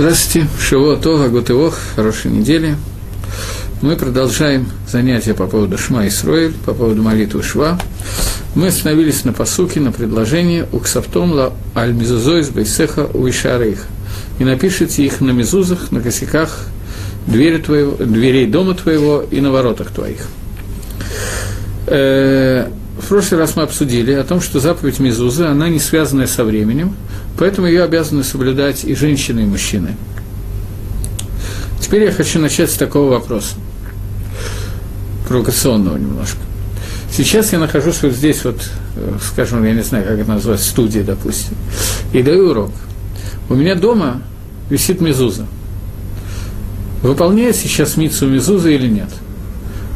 Здравствуйте, Шиво Това, Гутывох, хорошей недели. Мы продолжаем занятия по поводу Шма Исроэль, по поводу молитвы Шва. Мы остановились на посуке, на предложении «Уксафтом ла аль мизузоис бейсеха уишарейха» и напишите их на мизузах, на косяках двери твоего, дверей дома твоего и на воротах твоих. Э, в прошлый раз мы обсудили о том, что заповедь Мизузы, она не связанная со временем, поэтому ее обязаны соблюдать и женщины, и мужчины. Теперь я хочу начать с такого вопроса, провокационного немножко. Сейчас я нахожусь вот здесь, вот, э, скажем, я не знаю, как это назвать, студии, допустим, и даю урок. У меня дома висит мезуза. Выполняет сейчас мицу мезуза или нет –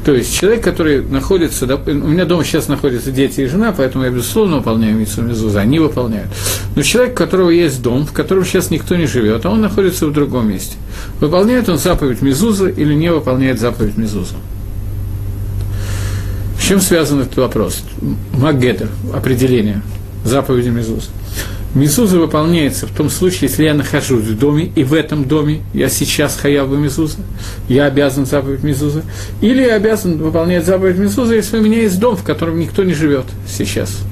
то есть человек, который находится, у меня дома сейчас находятся дети и жена, поэтому я, безусловно, выполняю митцву мезуза, они выполняют. Но человек, у которого есть дом, в котором сейчас никто не живет, а он находится в другом месте, выполняет он заповедь мезуза или не выполняет заповедь мезуза? С чем связан этот вопрос? Маггетер, определение заповеди мезуза. Мезуза выполняется в том случае, если я нахожусь в доме, и в этом доме я сейчас хаяву Мезуза, я обязан заповедь Мезуза, или я обязан выполнять заповедь Мезуза, если у меня есть дом, в котором никто не живет сейчас.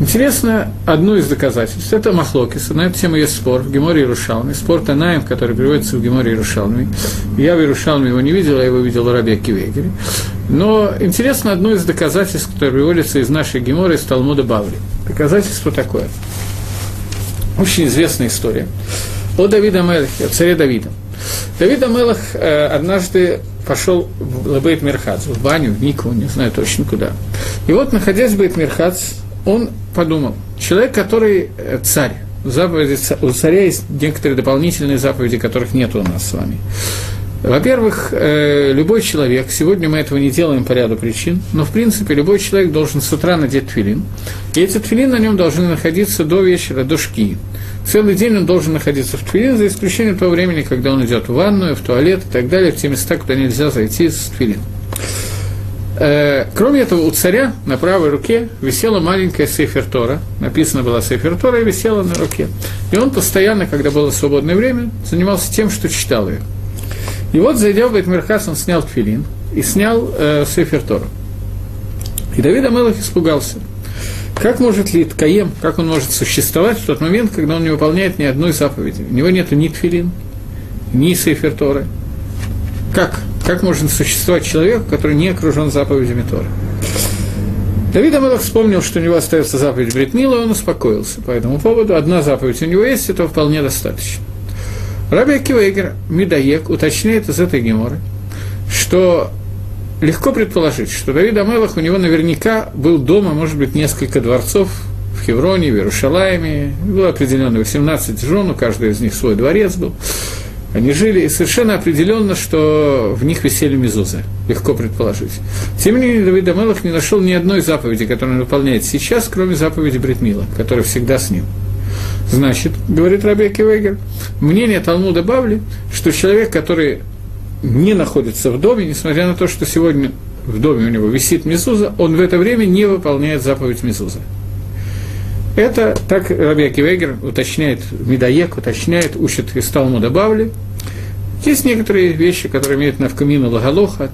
Интересно, одно из доказательств, это מחלוקת, на эту тему есть спор в Геморе Иерушалми, спор Танаим, который приводится в Геморе Иерушалми. Я в Иерушалме его не видел, я его видел в Рабби Акиве Эгере. Но интересно одно из доказательств, которое приводится из нашей Геморы, из Талмуда Бавли – Доказательство такое. Очень известная история. О Давиде המלך, о царе Давида. Давид המלך э, однажды пошел в לבית מרחץ, в баню, в микву, не знаю точно куда. И вот, находясь в Бейт Мирхац, он подумал, человек, который э, царь, заповеди, у царя есть некоторые дополнительные заповеди, которых нет у нас с вами. Во-первых, э, любой человек, сегодня мы этого не делаем по ряду причин, но в принципе любой человек должен с утра надеть твилин, и эти твилин на нем должны находиться до вечера, до шки. Целый день он должен находиться в твилин, за исключением того времени, когда он идет в ванную, в туалет и так далее, в те места, куда нельзя зайти с твилин. Э, кроме этого, у царя на правой руке висела маленькая сейфертора, написано было сейфертора и висела на руке. И он постоянно, когда было свободное время, занимался тем, что читал ее. И вот, зайдя в Бетмирхас, он снял тфилин и снял э, Сефер Тора. И Давид Амелах испугался. Как может ли Ткаем, как он может существовать в тот момент, когда он не выполняет ни одной заповеди? У него нет ни тфилин, ни Сефер Торы. Как? Как может существовать человек, который не окружен заповедями Торы? Давид Амелах вспомнил, что у него остается заповедь Бритмила, он успокоился по этому поводу. Одна заповедь у него есть, этого вполне достаточно. Раби Акивейгер Мидаек уточняет из этой геморы, что легко предположить, что Давид Амелах у него наверняка был дома, может быть, несколько дворцов в Хевроне, в Иерушалайме, было определенно 18 жен, у каждого из них свой дворец был. Они жили, и совершенно определенно, что в них висели мезузы. Легко предположить. Тем не менее, Давид Амелах не нашел ни одной заповеди, которую он выполняет сейчас, кроме заповеди Бритмила, которая всегда с ним. Значит, говорит Раби Кивегер, мнение Талмуда Бавли, что человек, который не находится в доме, несмотря на то, что сегодня в доме у него висит мезуза, он в это время не выполняет заповедь мезуза. Это так Раби Кивегер уточняет, Медоек уточняет, учит из Талмуда Бавли, есть некоторые вещи, которые имеют навкамину лагалоха,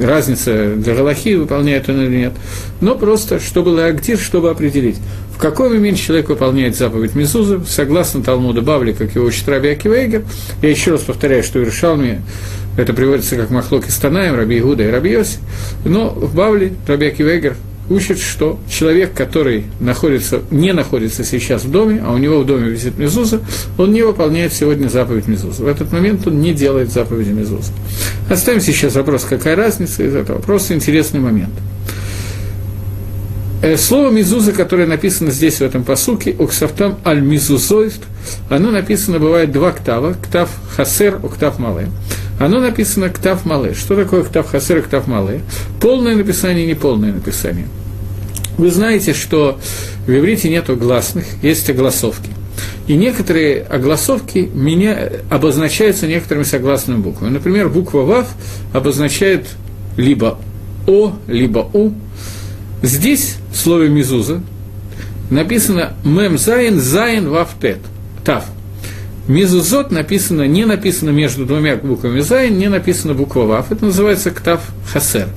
разница для галахи, выполняет он или нет. Но просто, чтобы лагдир, чтобы определить, в какой момент человек выполняет заповедь Мезуза, согласно Талмуду Бавли, как его учит Раби Акивейгер. Я еще раз повторяю, что в Иерушалме это приводится как Махлок и Станаем, Раби Игуда и Раби Йоси. Но в Бавле Раби Акивейгер учит, что человек, который находится, не находится сейчас в доме, а у него в доме висит Мезуза, он не выполняет сегодня заповедь Мезуза. В этот момент он не делает заповеди Мезуза. Оставим сейчас вопрос, какая разница из этого. Просто интересный момент. Э, слово «мизуза», которое написано здесь, в этом посуке, «уксафтам аль мизузоист», оно написано, бывает два ктава, ктав хасер, уктав мале. Оно написано ктав мале. Что такое ктав хасер и ктав мале? Полное написание и неполное написание. Вы знаете, что в иврите нет гласных, есть огласовки. И некоторые огласовки меня, обозначаются некоторыми согласными буквами. Например, буква «вав» обозначает либо «о», либо «у», Здесь в слове «мизуза» написано «мем зайн зайн вав тет» – «тав». מזוזות написано, не написано между двумя буквами Зайн, не написано буква Вав. Это называется כתב חסר.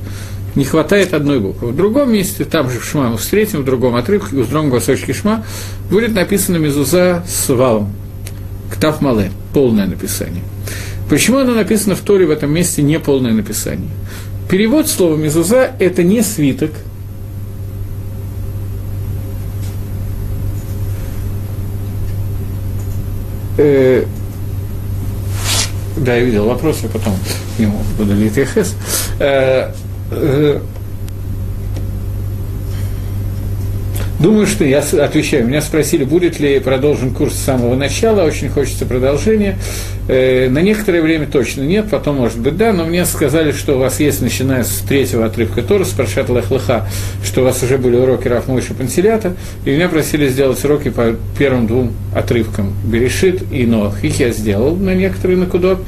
Не хватает одной буквы. В другом месте, там же в Шма мы встретим, в другом отрывке, в другом кусочке Шма, будет написано Мизуза с Вавом. Ктав Мале, полное написание. Почему оно написано в Торе в этом месте не полное написание? Перевод слова «мезуза» – это не свиток, э, да, я видел вопрос, я потом к нему буду литехес. Э, э, Думаю, что я отвечаю. Меня спросили, будет ли продолжен курс с самого начала. Очень хочется продолжения. Э, на некоторое время точно нет, потом, может быть, да. Но мне сказали, что у вас есть, начиная с третьего отрывка Тора, с Паршат Лехлыха, что у вас уже были уроки Рафмойша Пантелята. И меня просили сделать уроки по первым двум отрывкам. Берешит и Ноах. Их я сделал на некоторые накудот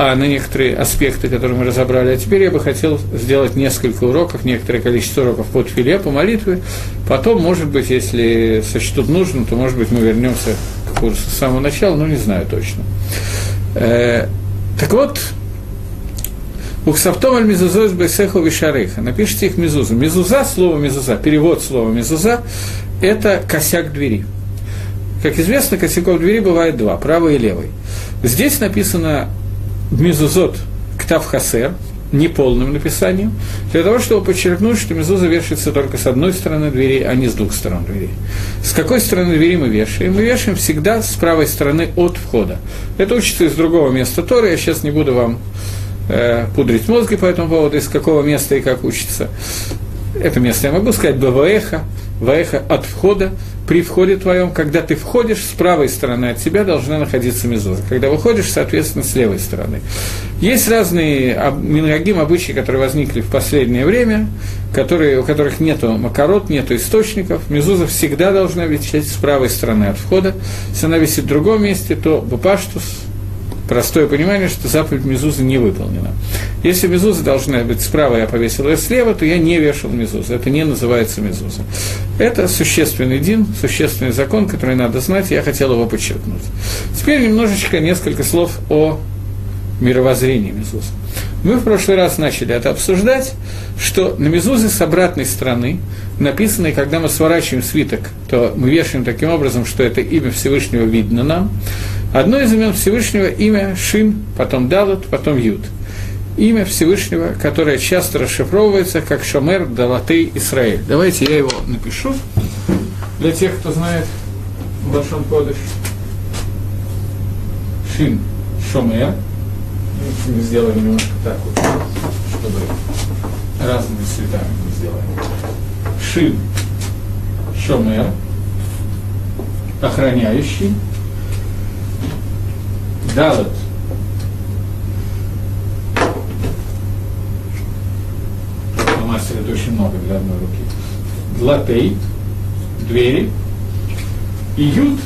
а на некоторые аспекты, которые мы разобрали. А теперь я бы хотел сделать несколько уроков, некоторое количество уроков под филе, по молитве. Потом, может быть, если сочтут нужным, то, может быть, мы вернемся к курсу с самого начала, но не знаю точно. Э, так вот, Ухсаптом аль мизузоис бейсеху вишарейха. Напишите их мизузу. Мизуза, слово мизуза, перевод слова мизуза, это косяк двери. Как известно, косяков двери бывает два, правый и левый. Здесь написано мезузот ктав хасер, неполным написанием, для того, чтобы подчеркнуть, что мезуза вешается только с одной стороны двери, а не с двух сторон двери. С какой стороны двери мы вешаем? Мы вешаем всегда с правой стороны от входа. Это учится из другого места Тора, я сейчас не буду вам э, пудрить мозги по этому поводу, из какого места и как учится. Это место я могу сказать, БВЭХа, Ваэха от входа, при входе твоем, когда ты входишь, с правой стороны от тебя должна находиться мезуза. Когда выходишь, соответственно, с левой стороны. Есть разные мингагим, обычаи, которые возникли в последнее время, которые, у которых нет макарот, нет источников. Мезуза всегда должна висеть с правой стороны от входа. Если она висит в другом месте, то бупаштус, простое понимание, что заповедь Мезузы не выполнена. Если Мезуза должна быть справа, я повесил ее слева, то я не вешал Мезузу. Это не называется Мезуза. Это существенный дин, существенный закон, который надо знать, и я хотел его подчеркнуть. Теперь немножечко, несколько слов о мировоззрении Мезуза. Мы в прошлый раз начали это обсуждать, что на Мезузе с обратной стороны написано, и когда мы сворачиваем свиток, то мы вешаем таким образом, что это имя Всевышнего видно нам. Одно из имен Всевышнего – имя Шин, потом Далат, потом Юд. Имя Всевышнего, которое часто расшифровывается как Шомер Далатей Исраэль. Давайте я его напишу для тех, кто знает Башон Кодыш. Шин Шомер. Сделаем немножко так вот, чтобы разными цветами мы сделаем. Шин Шомер, охраняющий, Далат. Мастер это очень много для одной руки. Латей, двери. И Юд,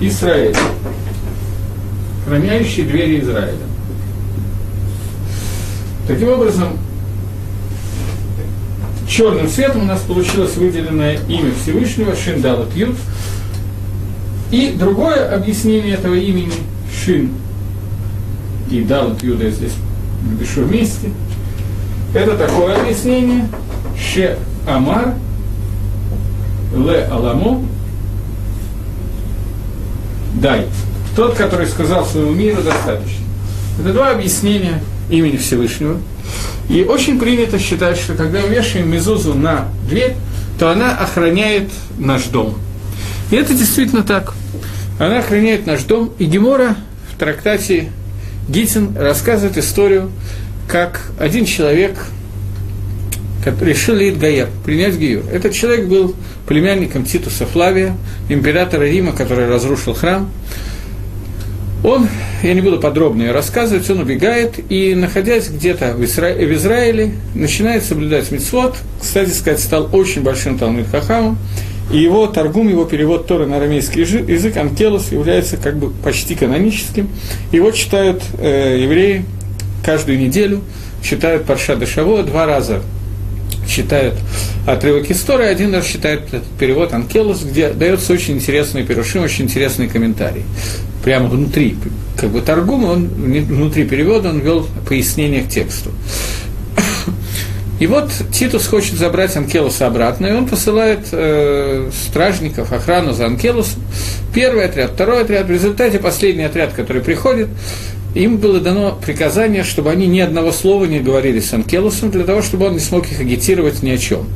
Израиль, храняющий двери Израиля. Таким образом, черным цветом у нас получилось выделенное имя Всевышнего Шиндалат Юд – и другое объяснение этого имени Шин и Далат Юда я здесь напишу вместе. Это такое объяснение Ше Амар Ле Аламо Дай. Тот, который сказал своему миру достаточно. Это два объяснения имени Всевышнего. И очень принято считать, что когда мы вешаем мезузу на дверь, то она охраняет наш дом. И это действительно так. Она охраняет наш дом, и Гемора в трактате Гитин рассказывает историю, как один человек решил Лид Гаер, принять Гиюр. Этот человек был племянником Титуса Флавия, императора Рима, который разрушил храм. Он, я не буду подробно ее рассказывать, он убегает и, находясь где-то в, Исра... в Израиле, начинает соблюдать мицвод. Кстати сказать, стал очень большим Талмит Хахамом и его торгум, его перевод Торы на арамейский язык, Анкелос, является как бы почти каноническим. Его читают э, евреи каждую неделю, читают Парша Дешаво два раза читают отрывок истории, один раз читает этот перевод Анкелус, где дается очень интересный перушим, очень интересный комментарий. Прямо внутри, как бы торгума, он внутри перевода он вел пояснение к тексту. И вот Титус хочет забрать Анкелуса обратно, и он посылает э, стражников, охрану за Анкелусом. Первый отряд, второй отряд. В результате последний отряд, который приходит, им было дано приказание, чтобы они ни одного слова не говорили с Анкелусом, для того, чтобы он не смог их агитировать ни о чем.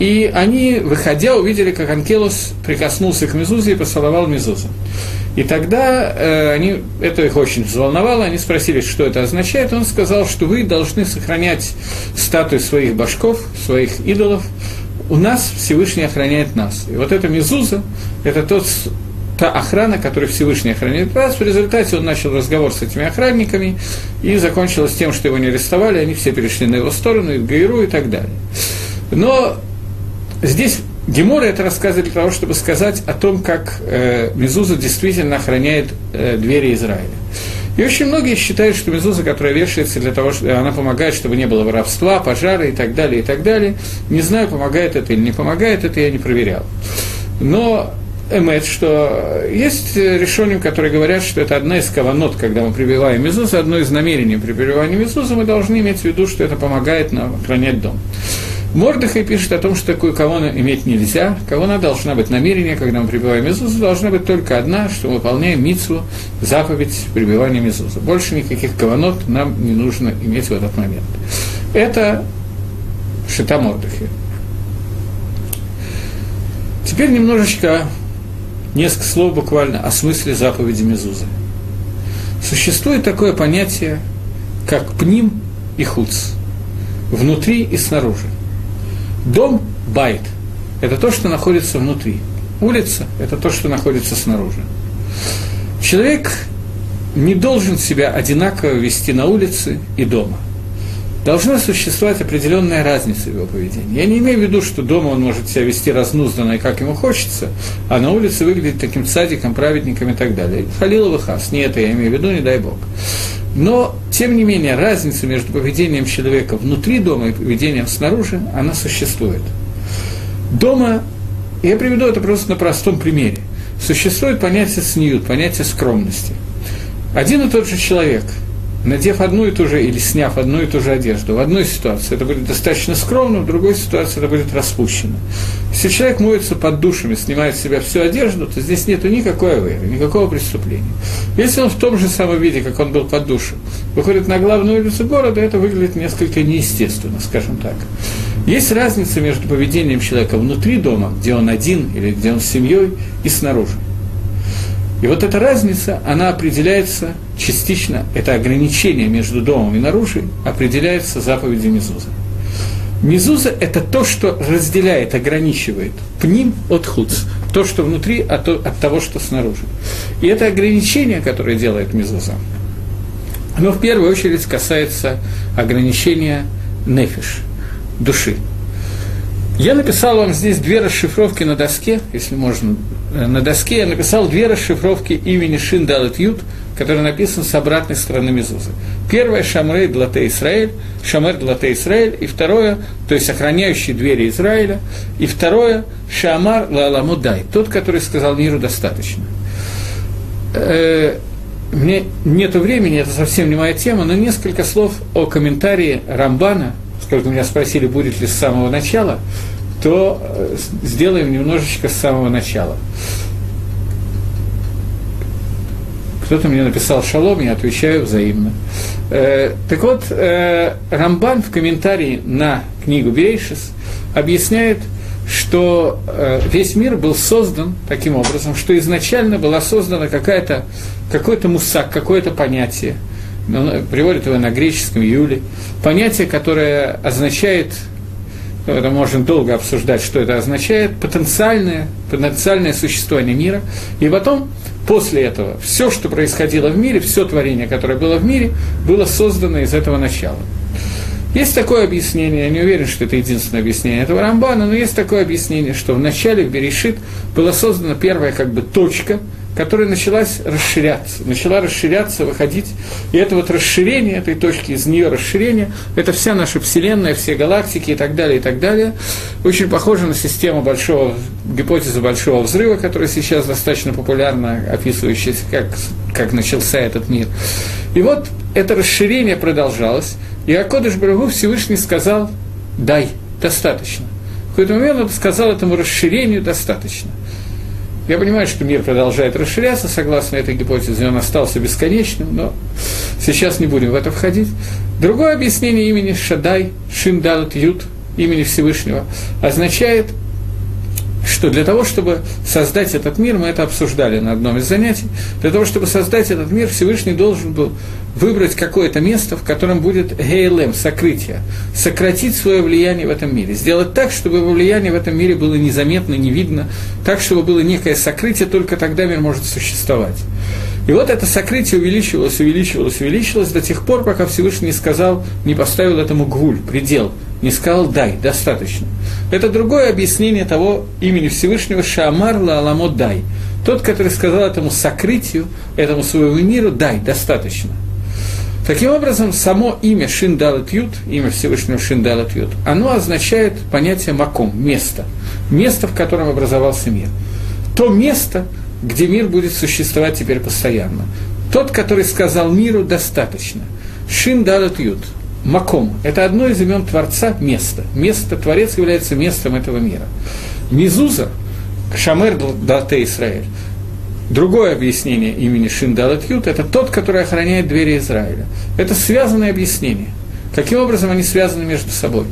И они, выходя, увидели, как Анкелус прикоснулся к Мезузе и поцеловал Мезузу. И тогда э, они, это их очень взволновало, они спросили, что это означает. Он сказал, что вы должны сохранять статуи своих башков, своих идолов. У нас Всевышний охраняет нас. И вот эта Мезуза, это тот та охрана, которую Всевышний охраняет вас. В результате он начал разговор с этими охранниками, и закончилось тем, что его не арестовали, они все перешли на его сторону, и Гаиру и так далее. Но здесь Гемора это рассказывает для того, чтобы сказать о том, как э, Мезуза действительно охраняет э, двери Израиля. И очень многие считают, что Мезуза, которая вешается для того, что она помогает, чтобы не было воровства, пожара и так далее, и так далее. Не знаю, помогает это или не помогает, это я не проверял. Но эмет, что есть решения, которые говорят, что это одна из каванот, когда мы прибиваем мезузу, одно из намерений при прибивании мезузы, мы должны иметь в виду, что это помогает нам охранять дом. Мордыхай пишет о том, что такую кавону иметь нельзя. Кавона должна быть намерение, когда мы прибиваем мезузу, должна быть только одна, что мы выполняем мицу, заповедь прибивания мезузы. Больше никаких каванот нам не нужно иметь в этот момент. Это шита Мордыхи. Теперь немножечко Несколько слов буквально о смысле заповеди Мезузы. Существует такое понятие, как пним и хуц, внутри и снаружи. Дом – байт, это то, что находится внутри. Улица – это то, что находится снаружи. Человек не должен себя одинаково вести на улице и дома – должна существовать определенная разница в его поведении. Я не имею в виду, что дома он может себя вести разнузданно и как ему хочется, а на улице выглядеть таким садиком, праведником и так далее. Халилова хас, не это я имею в виду, не дай бог. Но, тем не менее, разница между поведением человека внутри дома и поведением снаружи, она существует. Дома, я приведу это просто на простом примере, существует понятие сньют, понятие скромности. Один и тот же человек – надев одну и ту же, или сняв одну и ту же одежду. В одной ситуации это будет достаточно скромно, в другой ситуации это будет распущено. Если человек моется под душами, снимает с себя всю одежду, то здесь нет никакой аверы, никакого преступления. Если он в том же самом виде, как он был под душем, выходит на главную улицу города, это выглядит несколько неестественно, скажем так. Есть разница между поведением человека внутри дома, где он один или где он с семьей, и снаружи. И вот эта разница, она определяется частично, это ограничение между домом и наружу, определяется заповедью Мезуза. Мезуза – это то, что разделяет, ограничивает пним от хуц, то, что внутри, от, от того, что снаружи. И это ограничение, которое делает Мезуза, оно в первую очередь касается ограничения нефиш, души. Я написал вам здесь две расшифровки на доске, если можно. Э, на доске я написал две расшифровки имени Шин Далет Ют, который написан с обратной стороны Мезузы. Первое – Шамрей Длате Израиль, Шамер Длате Израиль, и второе, то есть охраняющий двери Израиля, и второе – Шамар Лаламу Дай, тот, который сказал миру достаточно. Э, мне нету времени, это совсем не моя тема, но несколько слов о комментарии Рамбана – поскольку меня спросили, будет ли с самого начала, то э, сделаем немножечко с самого начала. Кто-то мне написал шалом, я отвечаю взаимно. Э, так вот, э, Рамбан в комментарии на книгу Бейшис объясняет, что э, весь мир был создан таким образом, что изначально была создана какая-то, какой-то мусак, какое-то понятие – он приводит его на греческом Юле, понятие, которое означает, это можно долго обсуждать, что это означает, потенциальное, потенциальное существование мира, и потом, после этого, все, что происходило в мире, все творение, которое было в мире, было создано из этого начала. Есть такое объяснение, я не уверен, что это единственное объяснение этого Рамбана, но есть такое объяснение, что в начале в Берешит была создана первая как бы точка, которая началась расширяться, начала расширяться, выходить. И это вот расширение этой точки, из нее расширение, это вся наша Вселенная, все галактики и так далее, и так далее. Очень похоже на систему большого, гипотезы большого взрыва, которая сейчас достаточно популярна, описывающаяся, как, как начался этот мир. И вот это расширение продолжалось, и Акодыш Барагу Всевышний сказал «дай, достаточно». В какой-то момент он сказал этому расширению «достаточно». Я понимаю, что мир продолжает расширяться, согласно этой гипотезе, он остался бесконечным, но сейчас не будем в это входить. Другое объяснение имени Шадай, Шиндалат Ют, имени Всевышнего, означает – что для того, чтобы создать этот мир, мы это обсуждали на одном из занятий, для того, чтобы создать этот мир, Всевышний должен был выбрать какое-то место, в котором будет гейлем, сокрытие, сократить свое влияние в этом мире, сделать так, чтобы его влияние в этом мире было незаметно, не видно, так, чтобы было некое сокрытие, только тогда мир может существовать. И вот это сокрытие увеличивалось, увеличивалось, увеличивалось до тех пор, пока Всевышний не сказал, не поставил этому гвуль, предел, не сказал «дай», достаточно. Это другое объяснение того имени Всевышнего Шамар Лаламо «дай». Тот, который сказал этому сокрытию, этому своему миру «дай», достаточно. Таким образом, само имя Шиндалат Ют, имя Всевышнего Шиндалат Ют, оно означает понятие маком, место, место, в котором образовался мир. То место, где мир будет существовать теперь постоянно. Тот, который сказал миру, достаточно. Шин Далат Ют. Маком. Это одно из имен Творца – место. Место, Творец является местом этого мира. Мизуза, Шамер Далте Израиль. Другое объяснение имени Шин Далат Ют – это тот, который охраняет двери Израиля. Это связанное объяснение. Каким образом они связаны между собой?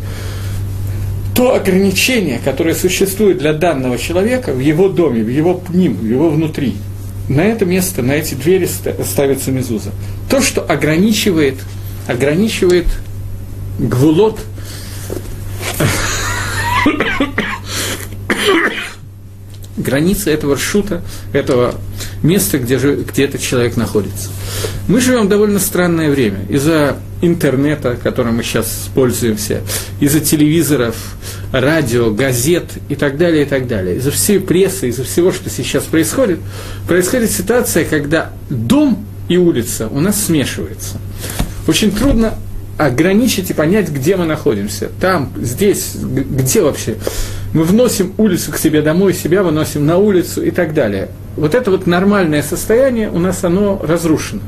то ограничение, которое существует для данного человека в его доме, в его ним, в его внутри, на это место, на эти двери ставится мезуза. То, что ограничивает, ограничивает гвулот, границы этого шута, этого места, где, же, где этот человек находится. Мы живем довольно странное время. Из-за интернета, которым мы сейчас пользуемся, из-за телевизоров, радио, газет и так далее, и так далее. Из-за всей прессы, из-за всего, что сейчас происходит, происходит ситуация, когда дом и улица у нас смешиваются. Очень трудно ограничить и понять, где мы находимся. Там, здесь, где вообще. Мы вносим улицу к себе домой, себя выносим на улицу и так далее. Вот это вот нормальное состояние у нас оно разрушено.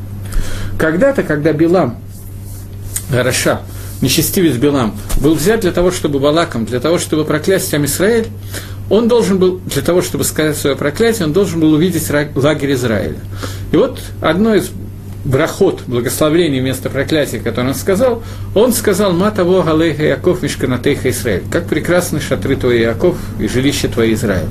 Когда-то, когда Билам, Раша, нечестивец Билам, был взят для того, чтобы Балаком, для того, чтобы проклясть сам Израиль, он должен был, для того, чтобы сказать свое проклятие, он должен был увидеть лагерь Израиля. И вот одно из брахот, благословение вместо проклятия, которое он сказал, он сказал «Матаво галейха Яков мишканатейха Израиль». Как прекрасны шатры твои, Яков, и жилище твои, Израиль.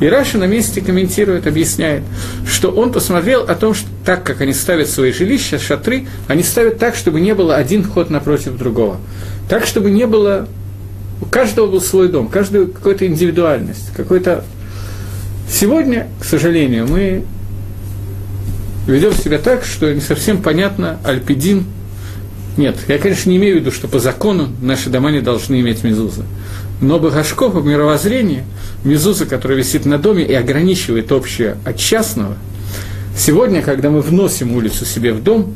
И Раша на месте комментирует, объясняет, что он посмотрел о том, что так как они ставят свои жилища, шатры, они ставят так, чтобы не было один ход напротив другого. Так, чтобы не было... У каждого был свой дом, каждого какая-то индивидуальность, какой-то... Сегодня, к сожалению, мы ведем себя так, что не совсем понятно альпидин. Нет, я, конечно, не имею в виду, что по закону наши дома не должны иметь мезуза. Но Багашко по мировоззрению, мезуза, которая висит на доме и ограничивает общее от частного, сегодня, когда мы вносим улицу себе в дом,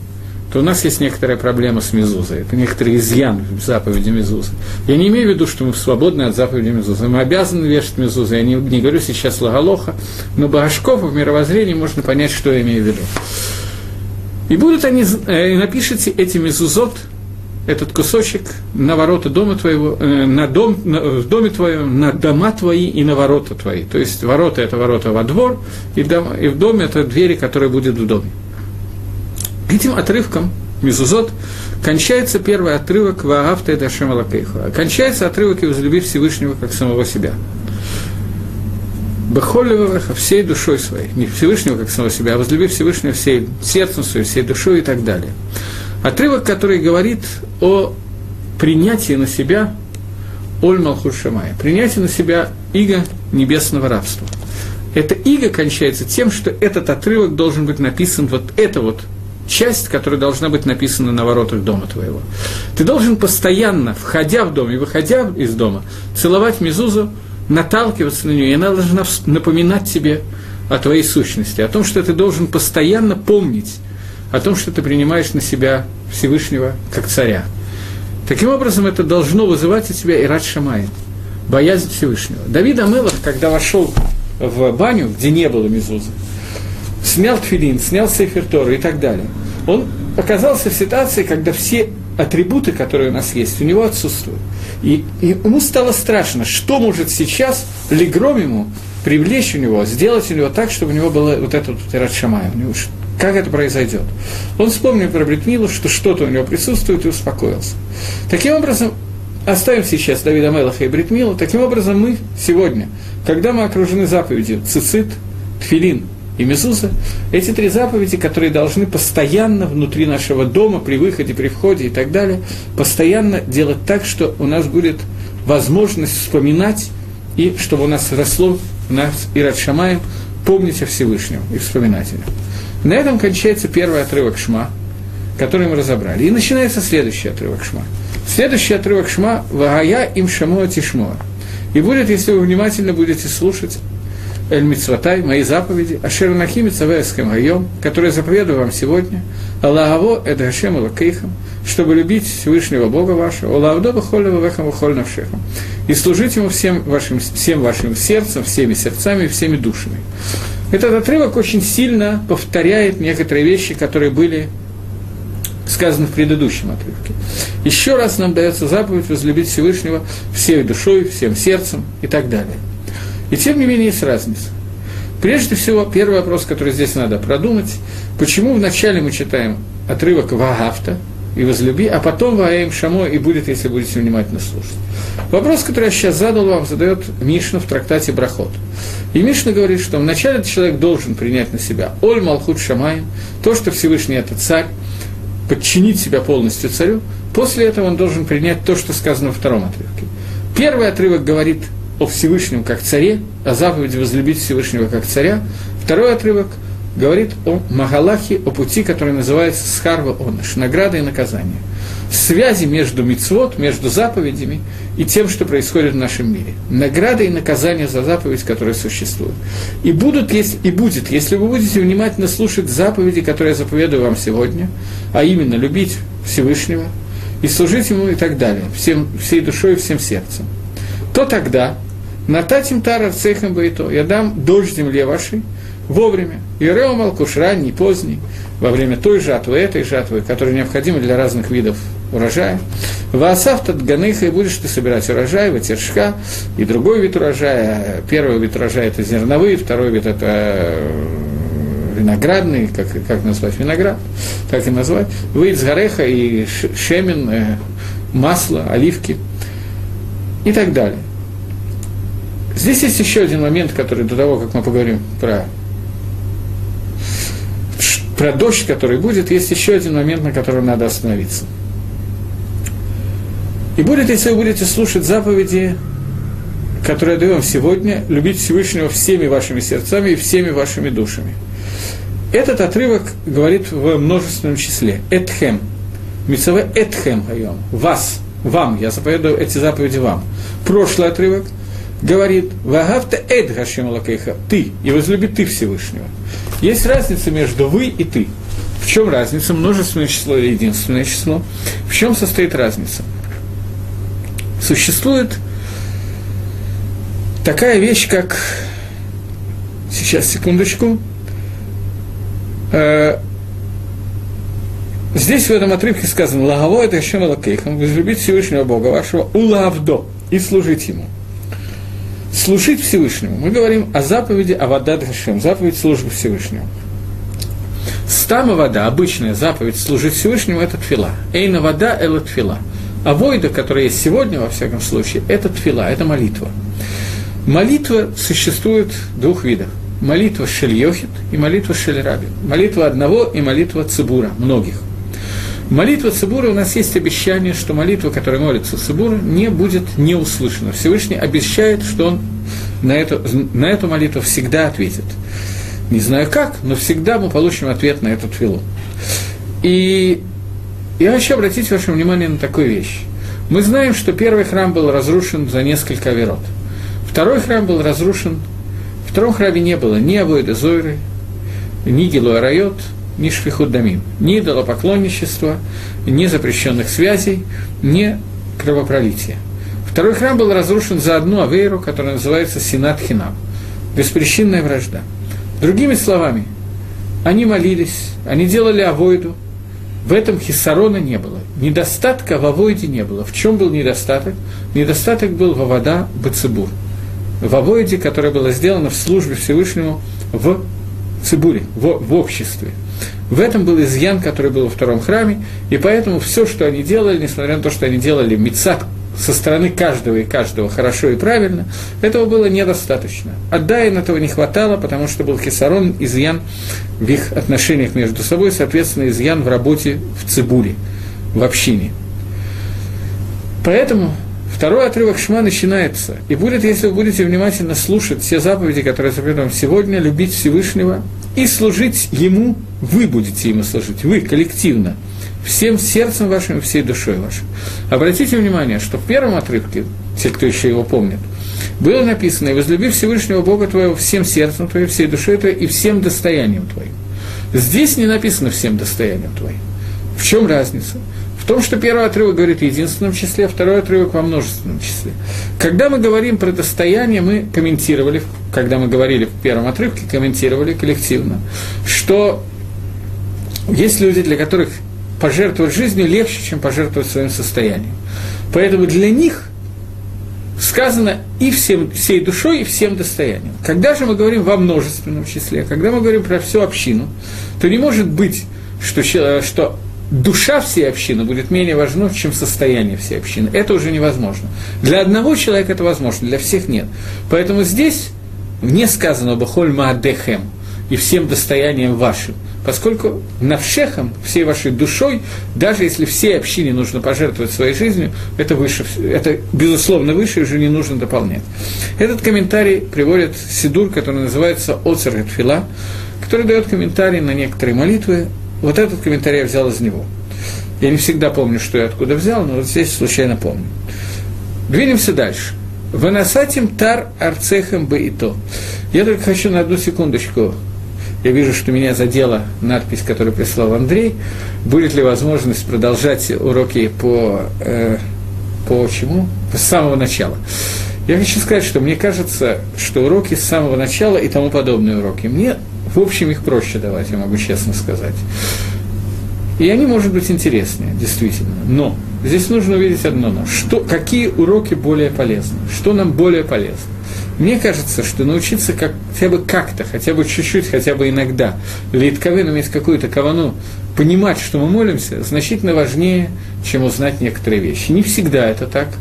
то у нас есть некоторая проблема с Мезузой. Это некоторый изъян в заповеди Мезузы. Я не имею в виду, что мы свободны от заповеди Мезузы. Мы обязаны вешать Мезузы. Я не, не говорю сейчас Лаголоха, но Багашков в мировоззрении можно понять, что я имею в виду. И будут они, э, напишите эти мезузот, этот кусочек на ворота дома твоего, э, на дом, на, в доме твоем, на дома твои и на ворота твои. То есть ворота – это ворота во двор, и, дом, и в доме – это двери, которые будут в доме. Этим отрывком Мизузот кончается первый отрывок Ваагавта и Дашем Алакейху. Кончается отрывок и возлюби Всевышнего как самого себя. Бахолеваха всей душой своей. Не Всевышнего как самого себя, а возлюби Всевышнего всей сердцем своим, всей душой и так далее. Отрывок, который говорит о принятии на себя Оль Малхут Шамая, на себя иго небесного рабства. Это иго кончается тем, что этот отрывок должен быть написан, вот это вот часть, которая должна быть написана на воротах дома твоего. Ты должен постоянно, входя в дом и выходя из дома, целовать Мезузу, наталкиваться на нее, и она должна напоминать тебе о твоей сущности, о том, что ты должен постоянно помнить о том, что ты принимаешь на себя Всевышнего как царя. Таким образом, это должно вызывать у тебя Ират Шамай, боязнь Всевышнего. Давид Амелов, когда вошел в баню, где не было Мезузы, снял тфилин, снял сейфер и так далее. Он оказался в ситуации, когда все атрибуты, которые у нас есть, у него отсутствуют. И, и ему стало страшно, что может сейчас Легром ему привлечь у него, сделать у него так, чтобы у него было вот этот вот Ират Шамай, у него как это произойдет? Он вспомнил про Бритмилу, что что-то у него присутствует и успокоился. Таким образом, оставим сейчас Давида Мелаха и Бритмилу, таким образом мы сегодня, когда мы окружены заповедью цицит, тфилин и мезуза, эти три заповеди, которые должны постоянно внутри нашего дома, при выходе, при входе и так далее, постоянно делать так, что у нас будет возможность вспоминать, и чтобы у нас росло в нас и Радшамаем помнить о Всевышнем и вспоминать о. На этом кончается первый отрывок Шма, который мы разобрали. И начинается следующий отрывок Шма. Следующий отрывок Шма – «Вагая им шамуа тишмуа». И будет, если вы внимательно будете слушать Эль Мицватай, мои заповеди, Ашер Нахим Цавеэскем Гайом, которые заповедую вам сегодня, Аллахаво Эд Хашем Лакейхам, чтобы любить Всевышнего Бога вашего, Аллахдоба Холева Вехам Холь Навшехам, и служить Ему всем вашим, всем вашим сердцем, всеми сердцами всеми душами. Этот отрывок очень сильно повторяет некоторые вещи, которые были сказаны в предыдущем отрывке. Еще раз нам дается заповедь возлюбить Всевышнего всей душой, всем сердцем и так далее. И тем не менее есть разница. Прежде всего, первый вопрос, который здесь надо продумать, почему вначале мы читаем отрывок Вагафта и возлюби, а потом Ваэм Шамо и будет, если будете внимательно слушать. Вопрос, который я сейчас задал вам, задает Мишна в трактате Брахот. И Мишна говорит, что вначале человек должен принять на себя Оль Малхут Шамаем, то, что Всевышний – это царь, подчинить себя полностью царю, после этого он должен принять то, что сказано во втором отрывке. Первый отрывок говорит о Всевышнем как царе, о заповеди возлюбить Всевышнего как царя. Второй отрывок говорит о Магалахе, о пути, который называется Схарва Оныш, награда и наказание – связи между мицвод, между заповедями и тем, что происходит в нашем мире. Награда и наказание за заповедь, которая существует. И, будут, если, и будет, если вы будете внимательно слушать заповеди, которые я заповедую вам сегодня, а именно любить Всевышнего и служить Ему и так далее, всем, всей душой и всем сердцем, то тогда на татим тара цехам баито я дам дождь земле вашей вовремя. И Малкуш ранний, поздний, во время той жатвы, этой жатвы, которая необходима для разных видов урожая. Ваасав ганыха, и будешь ты собирать урожай, ватершка, и другой вид урожая. Первый вид урожая – это зерновые, второй вид – это э, виноградный, как, как назвать виноград, так и назвать. Выйд с гореха и шемен, э, масло, оливки и так далее. Здесь есть еще один момент, который до того, как мы поговорим про про дождь, который будет, есть еще один момент, на котором надо остановиться. И будет, если вы будете слушать заповеди, которые даем сегодня, любить Всевышнего всеми вашими сердцами и всеми вашими душами. Этот отрывок говорит в множественном числе. Этхем. Мицаве Этхем Хайом. Вас, вам, я заповедую эти заповеди вам. Прошлый отрывок говорит, Вагавта Эд Гашем Лакейха, ты, и возлюби ты Всевышнего. Есть разница между вы и ты. В чем разница? Множественное число или единственное число? В чем состоит разница? Существует такая вещь, как... Сейчас, секундочку. Э, здесь в этом отрывке сказано «Лагаво это еще Лакейхам, возлюбить Всевышнего Бога вашего, улавдо, и служить Ему» служить Всевышнему. Мы говорим о заповеди Авадад Хашем, заповедь службы Всевышнему. Стама вода, обычная заповедь служить Всевышнему, это тфила. Эйна вода – это тфила. А войда, которая есть сегодня, во всяком случае, это тфила, это молитва. Молитва существует двух видов. Молитва шельёхит и молитва шельраби. Молитва одного и молитва цибура, многих. Молитва Цибура, у нас есть обещание, что молитва, которая молится Цибура, не будет не услышана. Всевышний обещает, что он на эту, на эту молитву всегда ответит. Не знаю как, но всегда мы получим ответ на эту твилу. И я хочу обратить ваше внимание на такую вещь. Мы знаем, что первый храм был разрушен за несколько верот. Второй храм был разрушен втором храме не было ни Авойда Зойры, ни Гилуарайот, ни Шфихуддамим, ни идолопоклонничества, ни запрещенных связей, ни кровопролития. Второй храм был разрушен за одну авейру, которая называется Синат Хинам, беспричинная вражда. Другими словами, они молились, они делали авойду, в этом хиссарона не было. Недостатка в авойде не было. В чем был недостаток? Недостаток был во вода Бацибур. В авойде, которая была сделана в службе Всевышнему в Цибуре, в, в обществе. В этом был изъян, который был во втором храме, и поэтому все, что они делали, несмотря на то, что они делали мицат со стороны каждого и каждого хорошо и правильно, этого было недостаточно. Отдаин этого не хватало, потому что был кисарон, изъян в их отношениях между собой, соответственно, изъян в работе в цибуре, в общине. Поэтому второй отрывок Шма начинается, и будет, если вы будете внимательно слушать все заповеди, которые я сегодня, любить Всевышнего и служить Ему, вы будете Ему служить, вы коллективно – всем сердцем вашим всей душой вашей. Обратите внимание, что в первом отрывке, те, кто еще его помнит, было написано, «И возлюби Всевышнего Бога твоего всем сердцем твоим, всей душой твоей и всем достоянием твоим». Здесь не написано «всем достоянием твоим». В чем разница? В том, что первый отрывок говорит в единственном числе, второй отрывок во множественном числе. Когда мы говорим про достояние, мы комментировали, когда мы говорили в первом отрывке, комментировали коллективно, что есть люди, для которых пожертвовать жизнью легче, чем пожертвовать своим состоянием. Поэтому для них сказано и всем, всей душой, и всем достоянием. Когда же мы говорим во множественном числе, когда мы говорим про всю общину, то не может быть, что, что душа всей общины будет менее важна, чем состояние всей общины. Это уже невозможно. Для одного человека это возможно, для всех нет. Поэтому здесь не сказано «Бахоль Маадехем» и всем достоянием вашим поскольку навшехом, всей вашей душой, даже если всей общине нужно пожертвовать своей жизнью, это, выше, это безусловно выше, уже не нужно дополнять. Этот комментарий приводит Сидур, который называется «Оцер Фила», который дает комментарий на некоторые молитвы. Вот этот комментарий я взял из него. Я не всегда помню, что я откуда взял, но вот здесь случайно помню. Двинемся дальше. Ванасатим тар арцехем бы и то. Я только хочу на одну секундочку я вижу, что меня задела надпись, которую прислал Андрей. Будет ли возможность продолжать уроки по, э, по чему? С самого начала. Я хочу сказать, что мне кажется, что уроки с самого начала и тому подобные уроки, мне, в общем, их проще давать, я могу честно сказать. И они, может быть, интереснее, действительно. Но здесь нужно увидеть одно но. Что, какие уроки более полезны? Что нам более полезно? Мне кажется, что научиться как, хотя бы как-то, хотя бы чуть-чуть, хотя бы иногда, литковым иметь какую-то кавану, понимать, что мы молимся, значительно важнее, чем узнать некоторые вещи. Не всегда это так –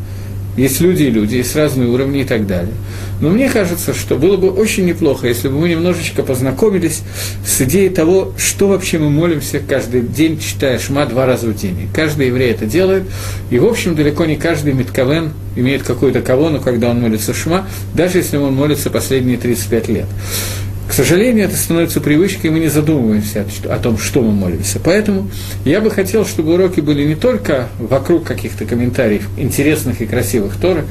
есть люди и люди, есть разные уровни и так далее. Но мне кажется, что было бы очень неплохо, если бы мы немножечко познакомились с идеей того, что вообще мы молимся каждый день, читая Шма два раза в день. И каждый еврей это делает. И, в общем, далеко не каждый Митковен имеет какую-то кавону, когда он молится Шма, даже если он молится последние 35 лет. К сожалению, это становится привычкой, и мы не задумываемся о том, что мы молимся. Поэтому я бы хотел, чтобы уроки были не только вокруг каких-то комментариев интересных и красивых Торы,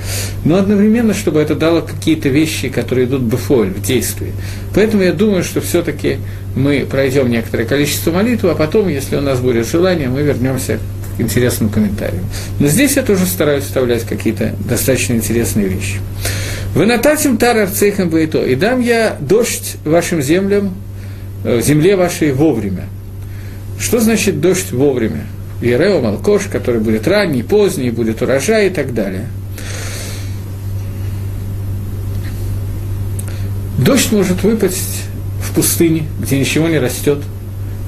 но одновременно, чтобы это дало какие-то вещи, которые идут в фоль, в действии. Поэтому я думаю, что все-таки мы пройдем некоторое количество молитв, а потом, если у нас будет желание, мы вернемся интересным комментариям. Но здесь я тоже стараюсь вставлять какие-то достаточно интересные вещи. Вы нататим тар арцейхам баито, и дам я дождь вашим землям, э, земле вашей вовремя. Что значит дождь вовремя? Ерео, Малкош, который будет ранний, поздний, будет урожай и так далее. Дождь может выпасть в пустыне, где ничего не растет,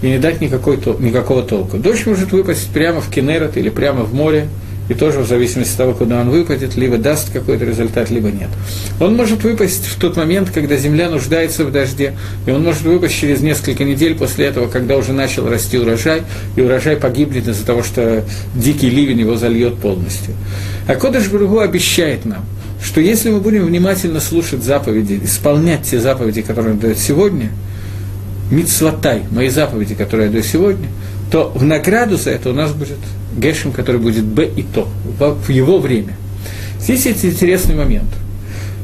и не дать никакой, никакого толку. Дождь может выпасть прямо в Кенерат или прямо в море, и тоже в зависимости от того, куда он выпадет, либо даст какой-то результат, либо нет. Он может выпасть в тот момент, когда земля нуждается в дожде, и он может выпасть через несколько недель после этого, когда уже начал расти урожай, и урожай погибнет из-за того, что дикий ливень его зальет полностью. А Кодыш Бургу обещает нам, что если мы будем внимательно слушать заповеди, исполнять те заповеди, которые он дает сегодня, мицватай, мои заповеди, которые я даю сегодня, то в награду за это у нас будет Гешем, который будет Б и То, в его время. Здесь есть интересный момент.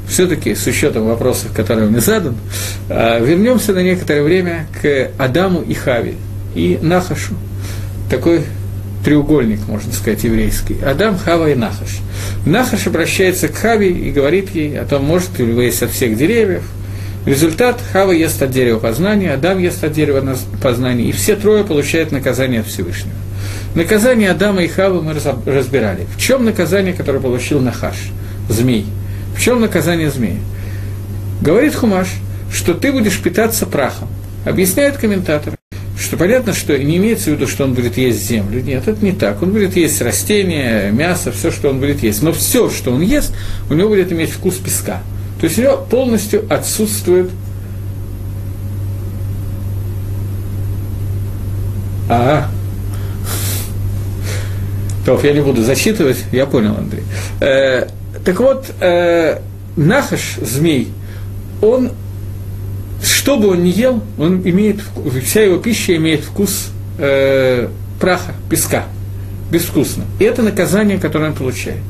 все-таки с учетом вопросов, которые мне задан, а, вернемся на некоторое время к Адаму и Хаве и Нахашу. Такой треугольник, можно сказать, еврейский. Адам, Хава и Нахаш. Нахаш обращается к Хаве и говорит ей о том, может ли вы есть от всех деревьев. Результат – Хава ест от дерева познания, Адам ест от дерева познания, и все трое получают наказание от Всевышнего. Наказание Адама и Хавы мы разбирали. В чем наказание, которое получил Нахаш, змей? В чем наказание змея? Говорит Хумаш, что ты будешь питаться прахом. Объясняют комментаторы что понятно, что не имеется в виду, что он будет есть землю. Нет, это не так. Он будет есть растения, мясо, все, что он будет есть. Но все, что он ест, у него будет иметь вкус песка. То есть у него полностью отсутствует Ага. То, я не буду зачитывать, я понял, Андрей. Э, так вот, э, Нахаш, змей, он что бы он ни ел, он имеет, вся его пища имеет вкус э, праха, песка, безвкусно. И это наказание, которое он получает.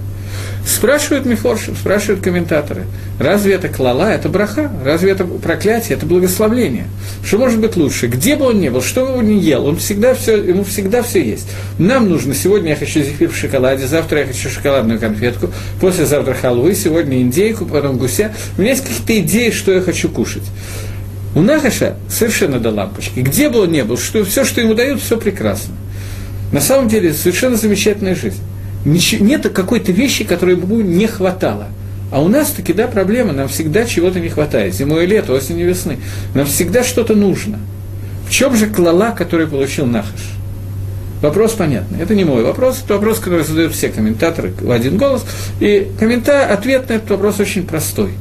Спрашивают Мифоршим, спрашивают комментаторы, разве это клала, это браха, разве это проклятие, это благословление? Что может быть лучше? Где бы он ни был, что бы он ни ел, он всегда все, ему всегда все есть. Нам нужно, сегодня я хочу зефир в шоколаде, завтра я хочу шоколадную конфетку, послезавтра халвы, сегодня индейку, потом гуся. У меня есть какие-то идеи, что я хочу кушать. У Нахаша совершенно до лампочки. Где бы он ни был, что, все, что ему дают, все прекрасно. На самом деле, совершенно замечательная жизнь. Нет какой-то вещи, которой бы не хватало. А у нас таки, да, проблема, нам всегда чего-то не хватает. Зимой и лето, осенью и весны. Нам всегда что-то нужно. В чем же клала, который получил Нахаш? Вопрос понятный. Это не мой вопрос, это вопрос, который задают все комментаторы в один голос. И комментарий, ответ на этот вопрос очень простой.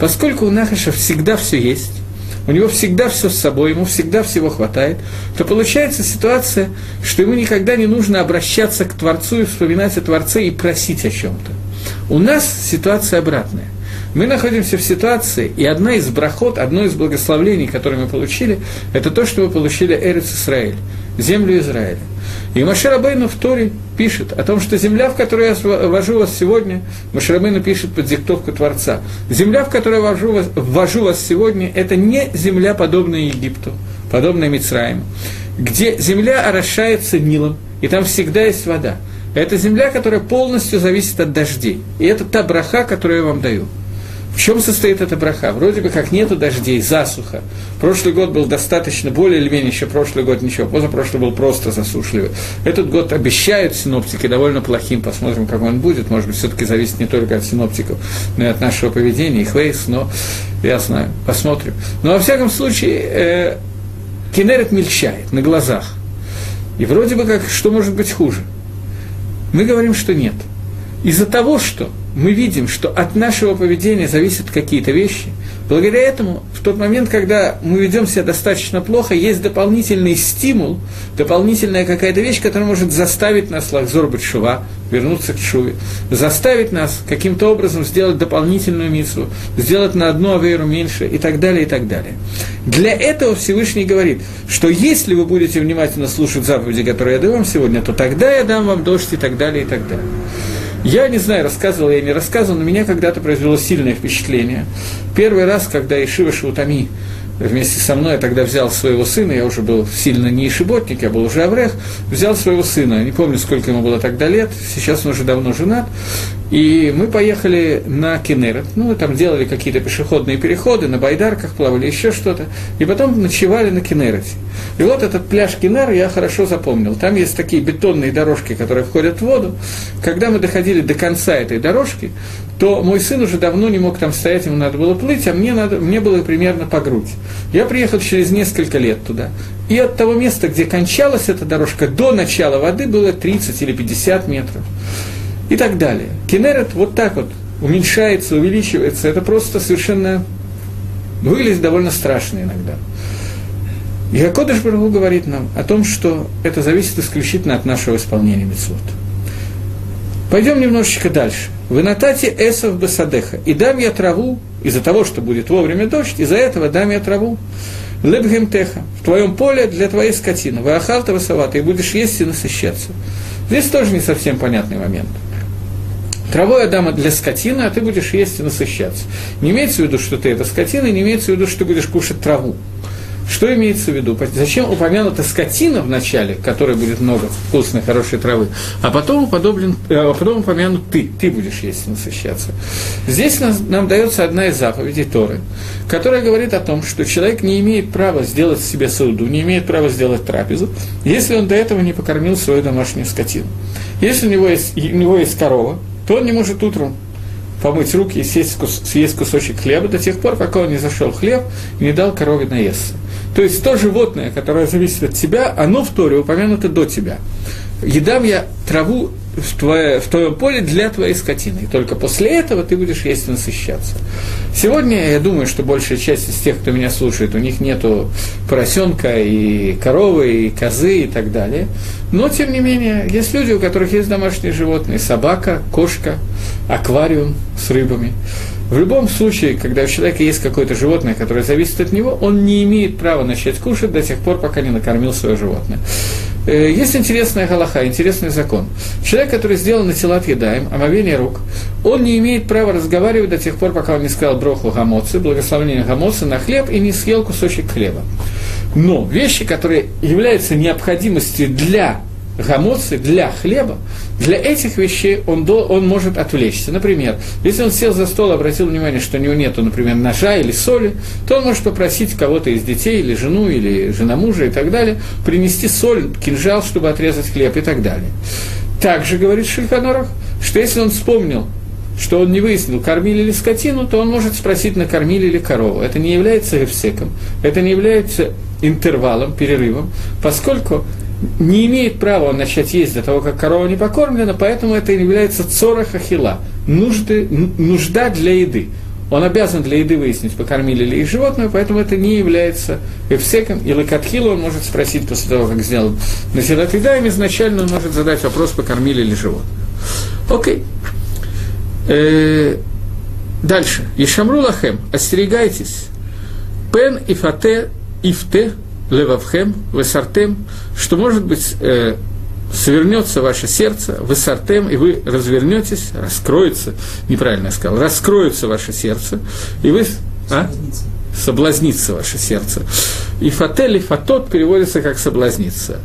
Поскольку у Нахаша всегда все есть, у него всегда все с собой, ему всегда всего хватает, то получается ситуация, что ему никогда не нужно обращаться к Творцу и вспоминать о Творце и просить о чем-то. У нас ситуация обратная. Мы находимся в ситуации, и одна из брахот, одно из благословений, которые мы получили, это то, что мы получили Эрец Израиль, землю Израиля. И Маширабейну в Торе пишет о том, что земля, в которую я ввожу вас сегодня, Маширабейну пишет под диктовку Творца, земля, в которую я ввожу вас, ввожу вас сегодня, это не земля, подобная Египту, подобная Мицраиму, где земля орошается Нилом, и там всегда есть вода. Это земля, которая полностью зависит от дождей. И это та браха, которую я вам даю. В чем состоит эта браха? Вроде бы как нету дождей, засуха. Прошлый год был достаточно, более или менее, еще прошлый год ничего, позапрошлый был просто засушливый. Этот год обещают синоптики довольно плохим, посмотрим, как он будет. Может быть, все-таки зависит не только от синоптиков, но и от нашего поведения, их вейс, но я знаю, посмотрим. Но во всяком случае, э, Кенерет мельчает на глазах. И вроде бы как, что может быть хуже? Мы говорим, что нет. Из-за того, что мы видим, что от нашего поведения зависят какие-то вещи. Благодаря этому, в тот момент, когда мы ведем себя достаточно плохо, есть дополнительный стимул, дополнительная какая-то вещь, которая может заставить нас, лахзор шува, вернуться к шуве, заставить нас каким-то образом сделать дополнительную миссу, сделать на одну аверу меньше и так далее, и так далее. Для этого Всевышний говорит, что если вы будете внимательно слушать заповеди, которые я даю вам сегодня, то тогда я дам вам дождь и так далее, и так далее. Я не знаю, рассказывал я, не рассказывал, но меня когда-то произвело сильное впечатление. Первый раз, когда Ишива Шаутами вместе со мной, я тогда взял своего сына, я уже был сильно не ишиботник, я был уже аврех, взял своего сына, не помню, сколько ему было тогда лет, сейчас он уже давно женат, и мы поехали на Кенерет, ну, там делали какие-то пешеходные переходы, на байдарках плавали, еще что-то, и потом ночевали на Кенерете. И вот этот пляж Кенер я хорошо запомнил. Там есть такие бетонные дорожки, которые входят в воду. Когда мы доходили до конца этой дорожки, то мой сын уже давно не мог там стоять, ему надо было плыть, а мне, надо, мне было примерно по грудь. Я приехал через несколько лет туда. И от того места, где кончалась эта дорожка, до начала воды было 30 или 50 метров и так далее. Кенерет вот так вот уменьшается, увеличивается, это просто совершенно выглядит довольно страшно иногда. И Акодыш говорит нам о том, что это зависит исключительно от нашего исполнения мецвод. Пойдем немножечко дальше. Вы натате эсов басадеха. И дам я траву, из-за того, что будет вовремя дождь, из-за этого дам я траву. Лебгемтеха, в твоем поле для твоей скотины. Вы ахалта высовата, и будешь есть и насыщаться. Здесь тоже не совсем понятный момент. Травой Адама для скотины, а ты будешь есть и насыщаться. Не имеется в виду, что ты это скотина, не имеется в виду, что ты будешь кушать траву. Что имеется в виду? Зачем упомянута скотина в начале, которой будет много вкусной, хорошей травы, а потом, уподоблен, э, а потом упомянут ты, ты будешь есть насыщаться. Здесь нам, нам дается одна из заповедей Торы, которая говорит о том, что человек не имеет права сделать себе суду, не имеет права сделать трапезу, если он до этого не покормил свою домашнюю скотину. Если у него есть, у него есть корова, то он не может утром помыть руки и съесть, съесть кусочек хлеба до тех пор, пока он не зашел хлеб и не дал корове наесться. То есть то животное, которое зависит от тебя, оно в Торе упомянуто до тебя. Едам я траву в, твое, в твоем поле для твоей скотины. И только после этого ты будешь есть и насыщаться. Сегодня я думаю, что большая часть из тех, кто меня слушает, у них нету поросенка и коровы, и козы и так далее. Но, тем не менее, есть люди, у которых есть домашние животные, собака, кошка, аквариум с рыбами. В любом случае, когда у человека есть какое-то животное, которое зависит от него, он не имеет права начать кушать до тех пор, пока не накормил свое животное. Э, есть интересная галаха, интересный закон. Человек, который сделал на телат едаем, омовение рук, он не имеет права разговаривать до тех пор, пока он не сказал броху гамоцы, благословение гамоцы на хлеб и не съел кусочек хлеба. Но вещи, которые являются необходимостью для гамоцы для хлеба, для этих вещей он, до, он может отвлечься. Например, если он сел за стол, обратил внимание, что у него нет, например, ножа или соли, то он может попросить кого-то из детей, или жену, или жена мужа и так далее, принести соль, кинжал, чтобы отрезать хлеб и так далее. Также говорит Шульханорах, что если он вспомнил, что он не выяснил, кормили ли скотину, то он может спросить, накормили ли корову. Это не является эфсеком, это не является интервалом, перерывом, поскольку не имеет права начать есть до того, как корова не покормлена, поэтому это является цорах ахила, нужды, нужда для еды. Он обязан для еды выяснить, покормили ли их животное, поэтому это не является эфсеком. И лакатхилу он может спросить после того, как сделал насилат едаем, изначально он может задать вопрос, покормили ли животное. Окей. Э, дальше. Ишамру лахем, остерегайтесь. Пен и фате ифте левавхем, весартем, что, может быть, э, свернется ваше сердце, высартем, и вы развернетесь, раскроется, неправильно я сказал, раскроется ваше сердце, и вы... А? соблазнится ваше сердце. И фатель и фатот переводится как соблазниться.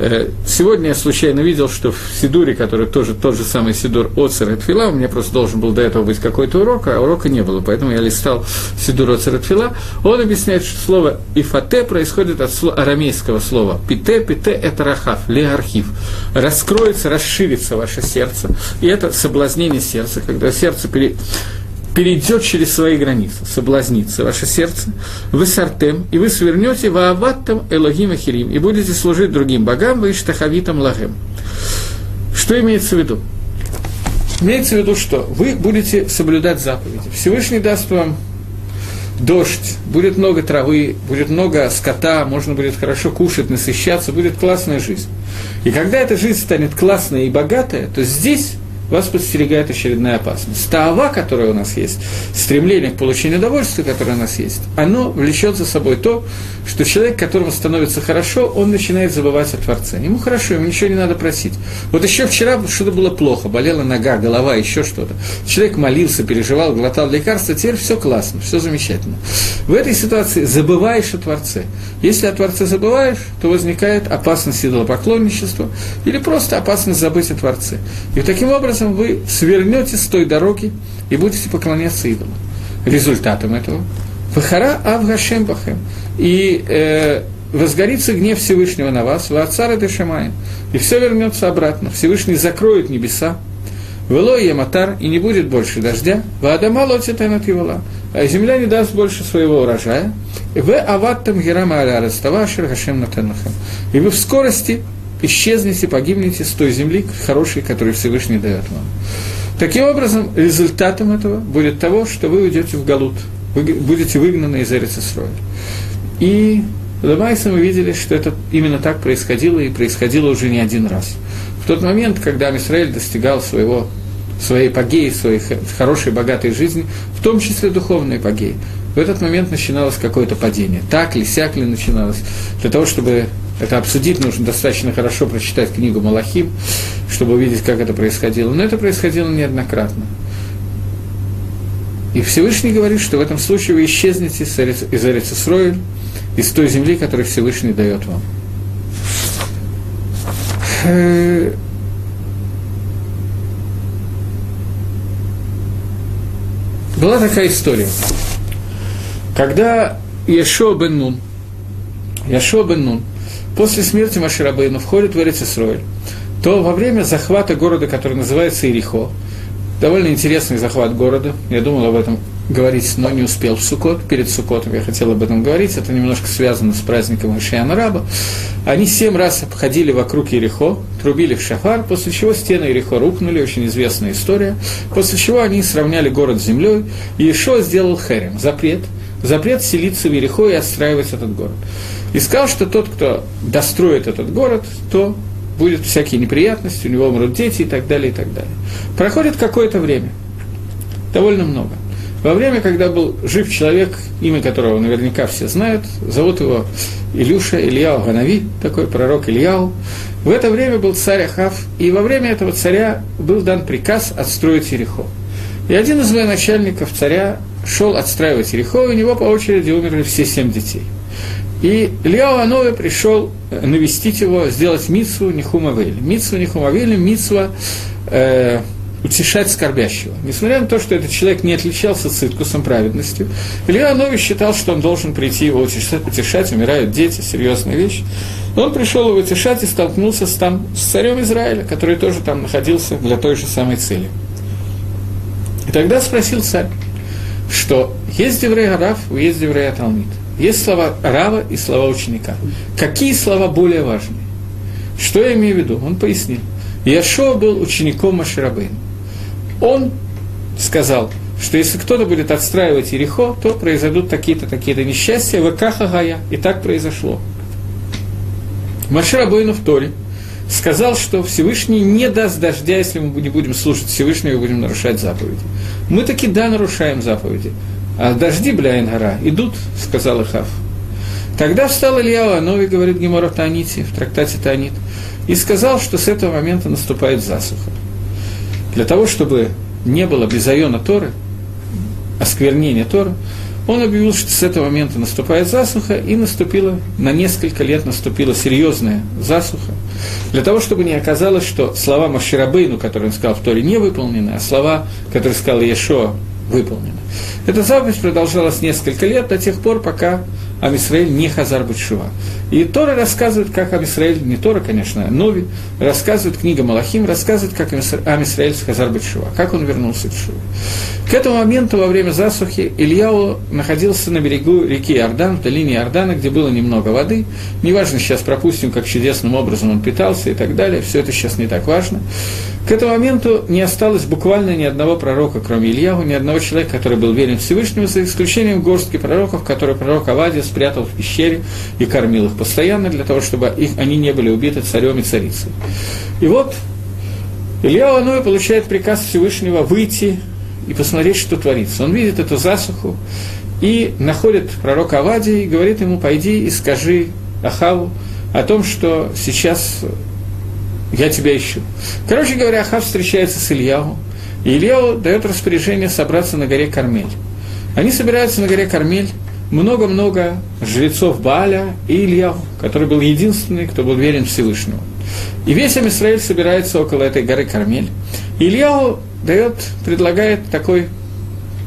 Э, сегодня я случайно видел, что в Сидуре, который тоже тот же самый Сидур Оцер Фила, у меня просто должен был до этого быть какой-то урок, а урока не было, поэтому я листал Сидур Оцер Фила. Он объясняет, что слово «ифате» происходит от арамейского слова «пите», «пите» – это рахав, леархив. Раскроется, расширится ваше сердце. И это соблазнение сердца, когда сердце пере перейдет через свои границы, соблазнится ваше сердце, вы сартем, и вы свернете вааваттам элогим ахирим, и будете служить другим богам, вы иштахавитам лагем. Что имеется в виду? Имеется в виду, что вы будете соблюдать заповеди. Всевышний даст вам дождь, будет много травы, будет много скота, можно будет хорошо кушать, насыщаться, будет классная жизнь. И когда эта жизнь станет классная и богатая, то здесь вас подстерегает очередная опасность. Таава, которая у нас есть, стремление к получению удовольствия, которое у нас есть, оно влечет за собой то, что человек, которому становится хорошо, он начинает забывать о Творце. Ему хорошо, ему ничего не надо просить. Вот еще вчера что-то было плохо, болела нога, голова, еще что-то. Человек молился, переживал, глотал лекарства, теперь все классно, все замечательно. В этой ситуации забываешь о Творце. Если о Творце забываешь, то возникает опасность идолопоклонничества или просто опасность забыть о Творце. И таким образом образом вы свернете с той дороги и будете поклоняться идолам. Результатом этого – Вахара Авгашем. И э, возгорится гнев Всевышнего на вас, Ваацара Дешамаем, и все вернется обратно. Всевышний закроет небеса, Вело Яматар, и не будет больше дождя, Ваадама лотитанат Евала, а земля не даст больше своего урожая, В аваттам герама аля раставашер Хашем Натанахам. И вы в скорости исчезнете, погибнете с той земли хорошей, которую Всевышний дает вам. Таким образом, результатом этого будет того, что вы уйдете в Галут, вы будете выгнаны из Эрицесроя. И Ламайса мы видели, что это именно так происходило, и происходило уже не один раз. В тот момент, когда Израиль достигал своего, своей погеи, своей хорошей, богатой жизни, в том числе духовной погеи, в этот момент начиналось какое-то падение. Так ли, сяк ли начиналось, для того, чтобы Это обсудить нужно достаточно хорошо прочитать книгу Малахим, чтобы увидеть, как это происходило. Но это происходило неоднократно. И Всевышний говорит, что в этом случае вы исчезнете из Арицесроиль, из той земли, которую Всевышний дает вам. Э, была такая история. Когда Яшо бен Нун, Яшо бен Нун, после смерти Маширабейну входит в Эрицесройль, то во время захвата города, который называется Ирихо, довольно интересный захват города, я думал об этом говорить, но не успел в Сукот. Перед Сукотом я хотел об этом говорить. Это немножко связано с праздником Ишиана Раба. Они семь раз обходили вокруг Ерехо, трубили в шафар, после чего стены Ерехо рухнули, очень известная история. После чего они сравняли город с землей, и Ишо сделал херем, запрет, запрет селиться в Ерехо и отстраивать этот город. И сказал, что тот, кто достроит этот город, то будет всякие неприятности, у него умрут дети и так далее, и так далее. Проходит какое-то время, довольно много – во время, когда был жив человек, имя которого наверняка все знают, зовут его Илюша Ильяу Ганави, такой пророк Ильяу, в это время был царь Ахав, и во время этого царя был дан приказ отстроить Ерехо. И один из военачальников царя шел отстраивать Ерехо, и у него по очереди умерли все семь детей. И Ильяу Анове пришел навестить его, сделать митсву Нихумавели. Митсву Нихумавели, митсва э, утешать скорбящего. Несмотря на то, что этот человек не отличался циткусом, праведностью, Илья Нович считал, что он должен прийти его утешать, утешать, умирают дети, серьезная вещь. Он пришел его утешать и столкнулся с, там, с царем Израиля, который тоже там находился для той же самой цели. И тогда спросил царь, что есть еврей Рав, есть еврей Талмит. Есть слова Рава и слова ученика. Какие слова более важные? Что я имею в виду? Он пояснил. Яшо был учеником Маширабейна он сказал, что если кто-то будет отстраивать Ерехо, то произойдут такие-то, такие-то несчастья, в Гая, и так произошло. Машир Абойну в Торе сказал, что Всевышний не даст дождя, если мы не будем слушать Всевышнего и будем нарушать заповеди. Мы таки да нарушаем заповеди, а дожди, бля, гора, идут, сказал Ихав. Тогда встал Илья Анови, говорит Гемора Таанити, в трактате Таанит, и сказал, что с этого момента наступает засуха для того, чтобы не было безайона Торы, осквернения Торы, он объявил, что с этого момента наступает засуха, и наступила, на несколько лет наступила серьезная засуха, для того, чтобы не оказалось, что слова Маширабейну, которые он сказал в Торе, не выполнены, а слова, которые сказал Иешуа, выполнены. Эта заповедь продолжалась несколько лет, до тех пор, пока Амисраэль не Хазар Бутшува. И Тора рассказывает, как Амисраэль, не Тора, конечно, а Нови, рассказывает, книга Малахим рассказывает, как Амисраэль с Хазар Бутшува, как он вернулся к Шуве. К этому моменту, во время засухи, Ильяу находился на берегу реки Иордан, в долине Иордана, где было немного воды. Неважно, сейчас пропустим, как чудесным образом он питался и так далее, все это сейчас не так важно. К этому моменту не осталось буквально ни одного пророка, кроме Ильяху, ни одного человека, который был верен Всевышнему, за исключением горстки пророков, которые пророк Авадия спрятал в пещере и кормил их постоянно, для того, чтобы их, они не были убиты царем и царицей. И вот Илья Аной получает приказ Всевышнего выйти и посмотреть, что творится. Он видит эту засуху и находит пророка Авадия и говорит ему, пойди и скажи Ахаву о том, что сейчас я тебя ищу. Короче говоря, Ахав встречается с Ильяу, и Ильяу дает распоряжение собраться на горе Кармель. Они собираются на горе Кармель, много-много жрецов Бааля и Ильяу, который был единственный, кто был верен Всевышнему. И весь Израиль собирается около этой горы Кармель. И Ильяу дает, предлагает такой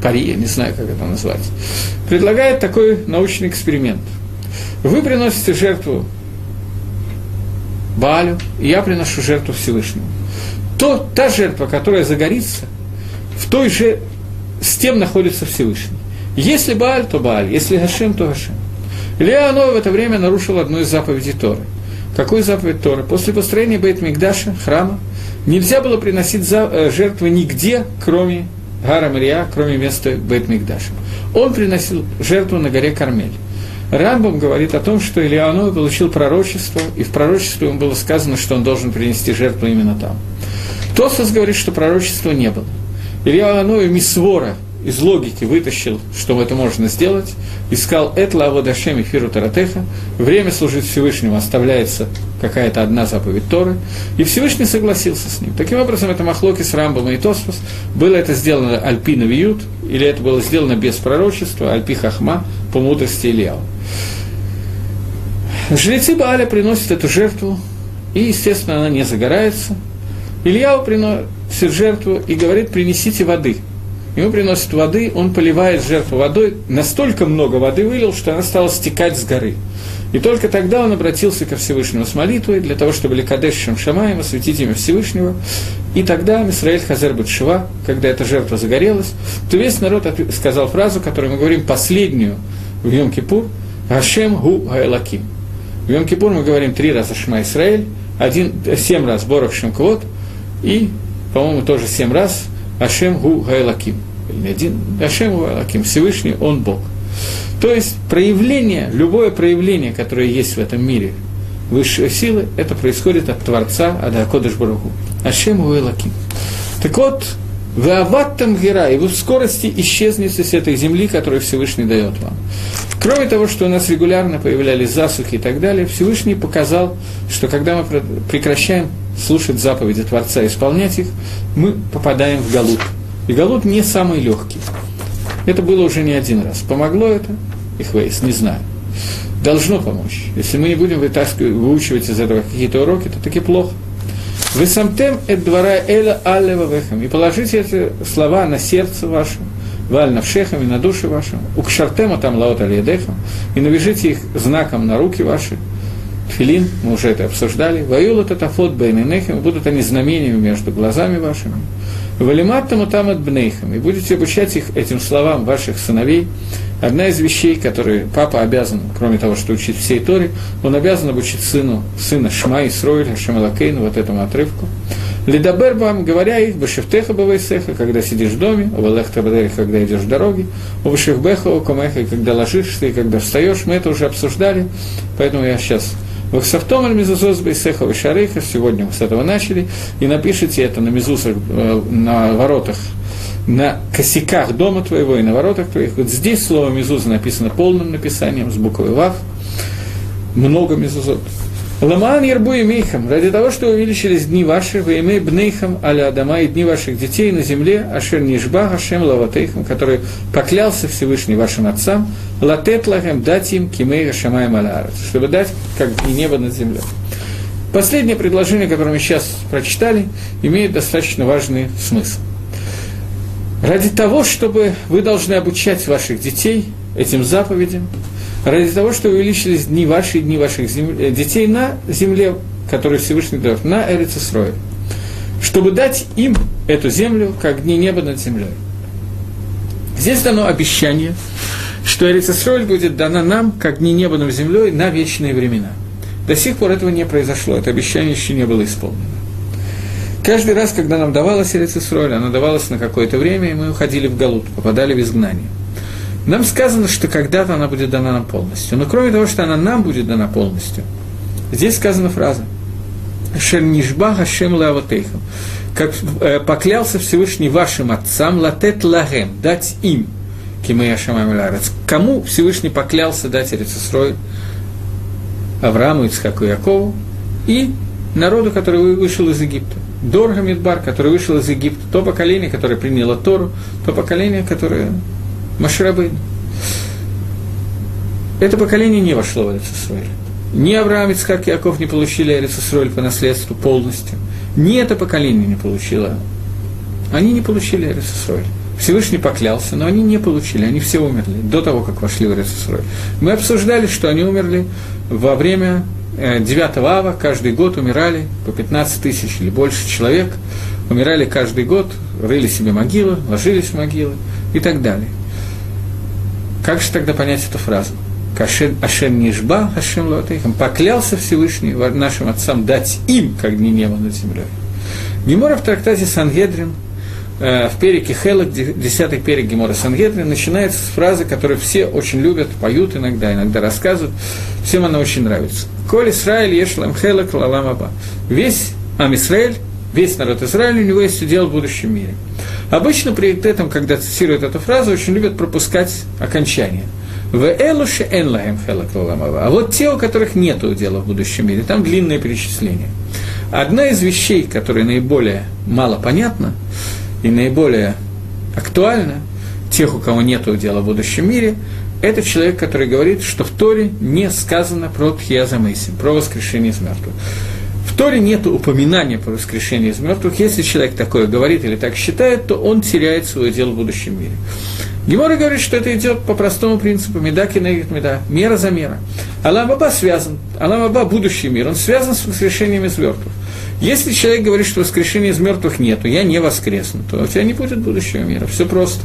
пари, я не знаю, как это назвать, предлагает такой научный эксперимент. Вы приносите жертву Баалю, и я приношу жертву Всевышнему. То, та жертва, которая загорится, в той же, с тем находится Всевышний. Если Бааль, то Бааль, если Гашем, то Гашем. Илья в это время нарушил одну из заповедей Торы. Какую заповедь Торы? После построения Бейт Мигдаша, храма, нельзя было приносить э, жертвы нигде, кроме Гара Мария, кроме места Бейт Мигдаша. Он приносил жертву на горе Кармель. Рамбам говорит о том, что Ильяной получил пророчество, и в пророчестве ему было сказано, что он должен принести жертву именно там. Тосос говорит, что пророчества не было. Ильяной Мисвора из логики вытащил, что это можно сделать, искал «Этла аводашем и фиру таратеха», время служить Всевышнему оставляется какая-то одна заповедь Торы, и Всевышний согласился с ним. Таким образом, это Махлоки с и Тоспас, было это сделано Альпина Виют, или это было сделано без пророчества, Альпи Хахма, по мудрости Ильяу. Жрецы Бааля приносят эту жертву, и, естественно, она не загорается. Ильяу приносит жертву и говорит, принесите воды. Ему приносит воды, он поливает жертву водой, настолько много воды вылил, что она стала стекать с горы. И только тогда он обратился ко Всевышнему с молитвой, для того, чтобы לקדש שם שמים освятить имя Всевышнего. И тогда עם ישראל חזר בתשובה, когда эта жертва загорелась, то весь народ сказал фразу, которую мы говорим последнюю в Йом-Кипур, «Гашем гу гаэлаким». В Йом-Кипур мы говорим три раза Шма Исраэль, один, семь раз Борох Шемквот, и, по-моему, тоже семь раз Ашем Гу Гайлаким. Один, Ашем Гу Гайлаким, Всевышний, Он Бог. То есть проявление, любое проявление, которое есть в этом мире, высшей силы, это происходит от Творца, от Акодыш Баруху. Ашем Гу Гайлаким. Так вот, вы аваттам гера, и вы в скорости исчезнете с этой земли, которую Всевышний дает вам. Кроме того, что у нас регулярно появлялись засухи и так далее, Всевышний показал, что когда мы прекращаем слушать заповеди Творца и исполнять их, мы попадаем в Галут. И Галут не самый легкий. Это было уже не один раз. Помогло это? Их вейс, не знаю. Должно помочь. Если мы не будем вытаскивать, выучивать из этого какие-то уроки, то таки плохо. Вы самтем эт двора эля аллева вехам. И положите эти слова на сердце ваше, валь навшехам и на душе вашем, укшартема там лаот алиедехам, и навяжите их знаком на руки ваши, Филин, мы уже это обсуждали. Ваюла татафот бейненехем, будут они знамениями между глазами вашими. Валиматтаму там от бнейхам, и будете обучать их этим словам ваших сыновей. Одна из вещей, которые папа обязан, кроме того, что учить всей Торе, он обязан обучить сыну, сына Шма и Сроиля, Шамалакейну, вот этому отрывку. Лидабербам, говоря их, Башевтеха Бавайсеха, когда сидишь в доме, Бадерех, когда идешь в дороге, Овашевбеха, Комеха, когда ложишься и когда встаешь, мы это уже обсуждали, поэтому я сейчас Вахсафтом аль мизузос бейсеха вишарейха, сегодня мы с этого начали, и напишите это на мизусах, э, на воротах, на косяках дома твоего и на воротах твоих. Вот здесь слово мизуза написано полным написанием, с буквой вав, много мизузот. Ламан Ербу и Мейхам, ради того, что увеличились дни ваши, вы имей бнейхам аля Адама и дни ваших детей на земле, ашер нишба ашем лаватейхам, который поклялся Всевышний вашим отцам, латет лахем дать им кимей шамаем алярат, чтобы дать как и небо над землей. Последнее предложение, которое мы сейчас прочитали, имеет достаточно важный смысл. Ради того, чтобы вы должны обучать ваших детей этим заповедям, ради того, чтобы увеличились дни ваши и дни ваших земля, э, детей на земле, которую Всевышний дает, на Эрицесрое, чтобы дать им эту землю, как дни неба над землей. Здесь дано обещание, что Эрицесроль будет дана нам, как дни неба над землей, на вечные времена. До сих пор этого не произошло, это обещание еще не было исполнено. Каждый раз, когда нам давалась Эрицесроль, она давалась на какое-то время, и мы уходили в Галут, попадали в изгнание – нам сказано, что когда-то она будет дана нам полностью. Но кроме того, что она нам будет дана полностью, здесь сказана фраза «Шем нишба хашем лаватейхам» как э, поклялся Всевышний вашим отцам латет лагем, дать им, кимея шамам Кому Всевышний поклялся дать Эрицесрой? Аврааму, Ицхаку Якову и народу, который вышел из Египта. Дорга Мидбар, который вышел из Египта, то поколение, которое приняло Тору, то поколение, которое Маширабейн. Это поколение не вошло в Эрицесроль. Ни Авраам, Ицхак и Яков не получили Эрицесроль по наследству полностью. Ни это поколение не получило. Они не получили Эрицесроль. Всевышний поклялся, но они не получили, они все умерли до того, как вошли в Эрицесроль. Мы обсуждали, что они умерли во время 9 э, ава, каждый год умирали по 15 тысяч или больше человек, умирали каждый год, рыли себе могилы, ложились в могилы и так далее. Как же тогда понять эту фразу? Кашем Ашем Нишба, Ашем Лотейхам, поклялся Всевышний нашим отцам дать им, как дни неба над землей. Гемора в трактате Сангедрин, э, в перике Хелок, десятый перик Гемора Сангедрин, начинается с фразы, которую все очень любят, поют иногда, иногда рассказывают. Всем она очень нравится. Коль Исраиль ешлам Хелок лалам Аба. Весь Ам Исраиль, весь народ Израиля, у него есть удел в будущем мире. Обычно при этом, когда цитируют эту фразу, очень любят пропускать окончание. В элуше энлаем А вот те, у которых нет дела в будущем мире, там длинное перечисление. Одна из вещей, которая наиболее мало понятна и наиболее актуальна, тех, у кого нет дела в будущем мире, это человек, который говорит, что в Торе не сказано про Тхиазамейсим, про воскрешение из мертвых. В Торе нет упоминания про воскрешение из мертвых. Если человек такое говорит или так считает, то он теряет свое дело в будущем мире. Гемора говорит, что это идет по простому принципу меда кинегит меда, мера за мера. Алам Баба связан, Алам Баба будущий мир, он связан с воскрешением из мертвых. Если человек говорит, что воскрешения из мертвых нету, я не воскресну, то у тебя не будет будущего мира. Все просто.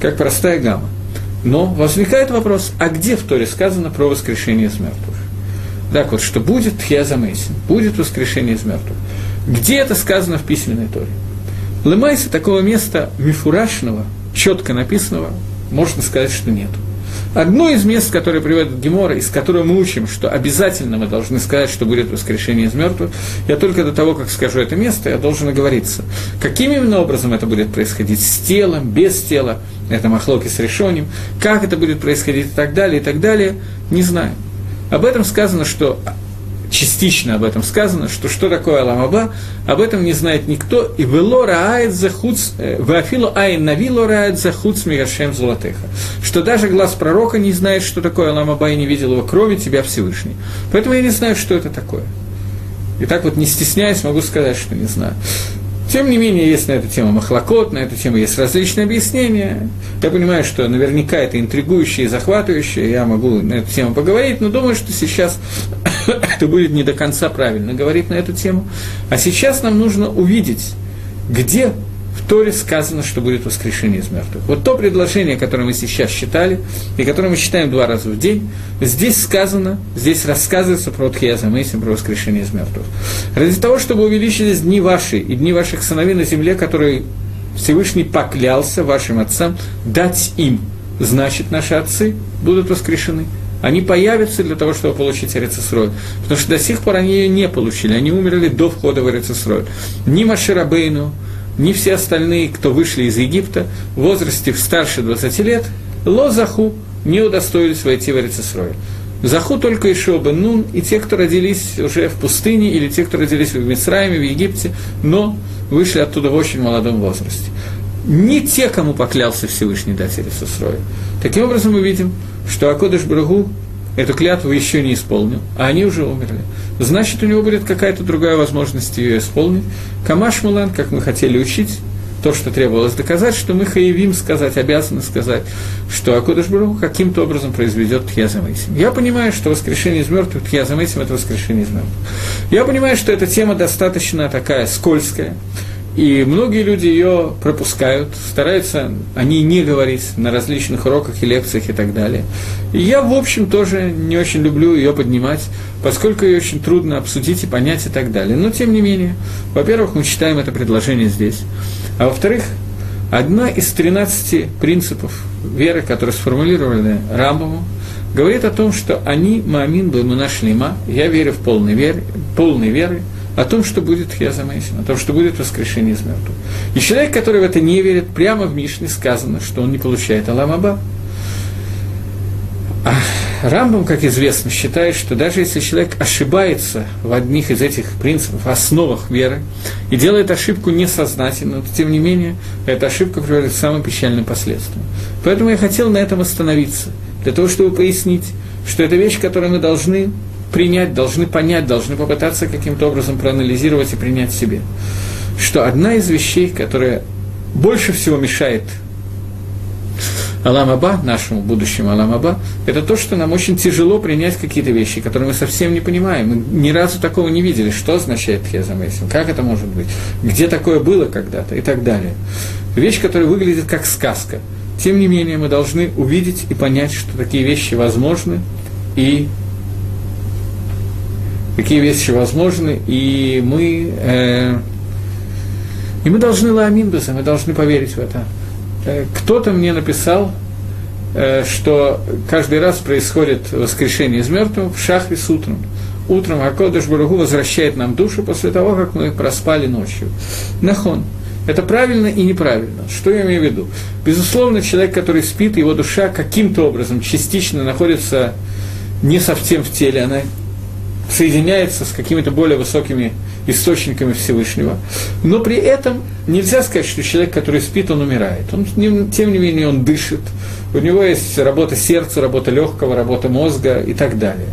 Как простая гамма. Но возникает вопрос, а где в Торе сказано про воскрешение из мертвых? Так вот, что будет Тхиазамейсин, будет воскрешение из мертвых. Где это сказано в письменной Торе? Лемайса такого места мифурашного, четко написанного, можно сказать, что нету. Одно из мест, которое приводит Гемора, из которого мы учим, что обязательно мы должны сказать, что будет воскрешение из мертвых, я только до того, как скажу это место, я должен оговориться. Каким именно образом это будет происходить? С телом, без тела? Это махлоки с решением. Как это будет происходить и так далее, и так далее, не знаю. Об этом сказано, что частично об этом сказано, что что такое Аламаба, об этом не знает никто, и вело раает захуц, э, вафилу айн навило раает захуц мигашем золотеха, что даже глаз пророка не знает, что такое Аламаба, и не видел его крови тебя Всевышний. Поэтому я не знаю, что это такое. И так вот, не стесняясь, могу сказать, что не знаю. Тем не менее, есть на эту тему махлокот, на эту тему есть различные объяснения. Я понимаю, что наверняка это интригующее и захватывающее, я могу на эту тему поговорить, но думаю, что сейчас это будет не до конца правильно говорить на эту тему. А сейчас нам нужно увидеть, где в Торе сказано, что будет воскрешение из мертвых. Вот то предложение, которое мы сейчас читали, и которое мы читаем два раза в день, здесь сказано, здесь рассказывается про Тхиязамейсим, про воскрешение из мертвых. Ради того, чтобы увеличились дни ваши и дни ваших сыновей на земле, которые Всевышний поклялся вашим отцам дать им, значит, наши отцы будут воскрешены. Они появятся для того, чтобы получить Эрицесрой. Потому что до сих пор они ее не получили. Они умерли до входа в Эрицесрой. Ни Маширабейну, ни все остальные, кто вышли из Египта в возрасте старше 20 лет, лозаху не удостоились войти в Эрицесрой. Заху только Ишо бен Нун и те, кто родились уже в пустыне, или те, кто родились в Мисраиме, в Египте, но вышли оттуда в очень молодом возрасте. Не те, кому поклялся Всевышний дать Эрицесрой. Таким образом, мы видим, что Акодыш Брагу эту клятву еще не исполнил, а они уже умерли. Значит, у него будет какая-то другая возможность ее исполнить. Камаш Мулан, как мы хотели учить, то, что требовалось доказать, что мы хаевим сказать, обязаны сказать, что Баруху каким-то образом произведет Тхьязамейсим. Я понимаю, что воскрешение из мертвых, Тхьязамейсим – это воскрешение из мертвых. Я понимаю, что эта тема достаточно такая скользкая, и многие люди ее пропускают, стараются о ней не говорить на различных уроках и лекциях и так далее. И я, в общем, тоже не очень люблю ее поднимать, поскольку ее очень трудно обсудить и понять и так далее. Но, тем не менее, во-первых, мы читаем это предложение здесь, а во-вторых, одна из 13 принципов веры, которые сформулированы Рамбовым, говорит о том, что они, Маамин, мы нашли я верю в полной вере, полной веры, о том, что будет Хьязамейсин, о том, что будет воскрешение из мертвых. И человек, который в это не верит, прямо в Мишне сказано, что он не получает Аламаба. А Рамбам, как известно, считает, что даже если человек ошибается в одних из этих принципов, основах веры, и делает ошибку несознательно, то, тем не менее, эта ошибка приводит к самым печальным последствиям. Поэтому я хотел на этом остановиться, для того, чтобы пояснить, что это вещь, которую мы должны принять, должны понять, должны попытаться каким-то образом проанализировать и принять себе. Что одна из вещей, которая больше всего мешает Аламаба, нашему будущему Аламаба, это то, что нам очень тяжело принять какие-то вещи, которые мы совсем не понимаем. Мы ни разу такого не видели. Что означает Хезамейсин? Как это может быть? Где такое было когда-то? И так далее. Вещь, которая выглядит как сказка. Тем не менее, мы должны увидеть и понять, что такие вещи возможны, и какие вещи возможны, и мы, э, и мы должны ламинбеса, мы должны поверить в это. Э, кто-то мне написал, э, что каждый раз происходит воскрешение из мертвых в шахре с утром. Утром Акодыш Барагу возвращает нам душу после того, как мы проспали ночью. Нахон. Это правильно и неправильно. Что я имею в виду? Безусловно, человек, который спит, его душа каким-то образом частично находится не совсем в теле, она соединяется с какими-то более высокими источниками Всевышнего. Но при этом нельзя сказать, что человек, который спит, он умирает. Он, тем не менее, он дышит. У него есть работа сердца, работа легкого, работа мозга и так далее.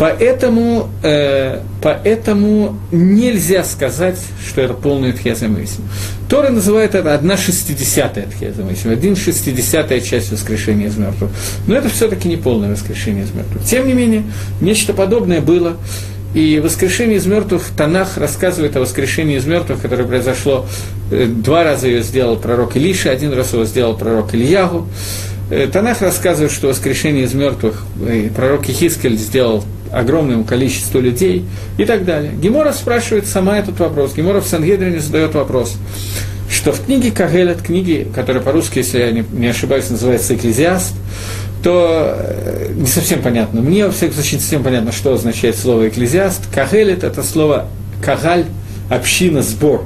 Поэтому, э, поэтому нельзя сказать, что это полный тхезамысим. Тора называет это одна шестидесятая тхезамысим, один шестидесятая часть воскрешения из мертвых. Но это все-таки не полное воскрешение из мертвых. Тем не менее, нечто подобное было. И воскрешение из мертвых, Танах рассказывает о воскрешении из мертвых, которое произошло, э, два раза ее сделал пророк Илиша, один раз его сделал пророк Ильягу. Э, Танах рассказывает, что воскрешение из мертвых э, пророк Хискель сделал огромному количеству людей и так далее. Гемора спрашивает сама этот вопрос. Гемора в Сангедрине задает вопрос, что в книге Кагелет, книге, которая по-русски, если я не, не ошибаюсь, называется «Экклезиаст», то э, не совсем понятно. Мне, во всяком случае, не совсем понятно, что означает слово «экклезиаст». Кагелет – это слово «кагаль», община, сбор.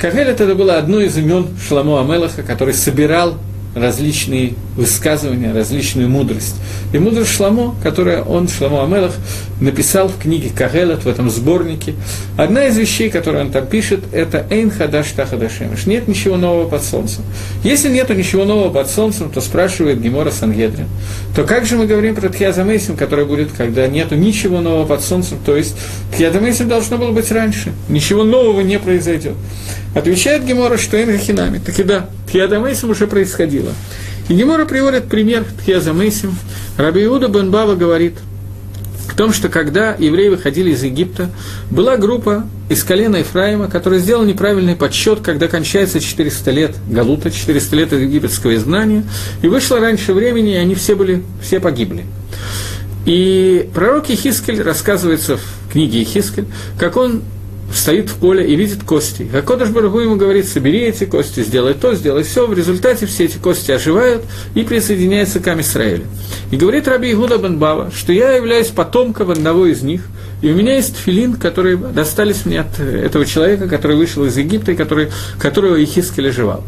Кагелет – это было одно из имен Шламу Амелаха, который собирал различные высказывания, различную мудрость. И мудрость Шламо, которую он, Шламо Амелах, написал в книге Кагелат, в этом сборнике, одна из вещей, которые он там пишет, это «Эйн хадаш тахадашемеш» – «Нет ничего нового под солнцем». Если нету ничего нового под солнцем, то спрашивает Гемора Сангедрин, то как же мы говорим про Тхиазамейсим, который будет, когда нету ничего нового под солнцем, то есть Тхиазамейсим должно было быть раньше, ничего нового не произойдет. Отвечает Гемора, что Эйн Хинами. Так и да, Тхиазамейсим уже происходило. И Гемора приводит пример Тхьяза Мейсим. Раби Иуда бен Бава говорит в том, что когда евреи выходили из Египта, была группа из колена Ефраима, которая сделала неправильный подсчет, когда кончается 400 лет Галута, 400 лет египетского изгнания, и вышло раньше времени, и они все, были, все погибли. И пророк Ехискель рассказывается в книге Ехискель, как он стоит в поле и видит кости. А Кодыш Барагу ему говорит, собери эти кости, сделай то, сделай все. В результате все эти кости оживают и присоединяются к Амисраэлю. И говорит Раби Игуда Бенбава, что я являюсь потомком одного из них, и у меня есть филин, которые достались мне от этого человека, который вышел из Египта и который, которого Ихискель оживал.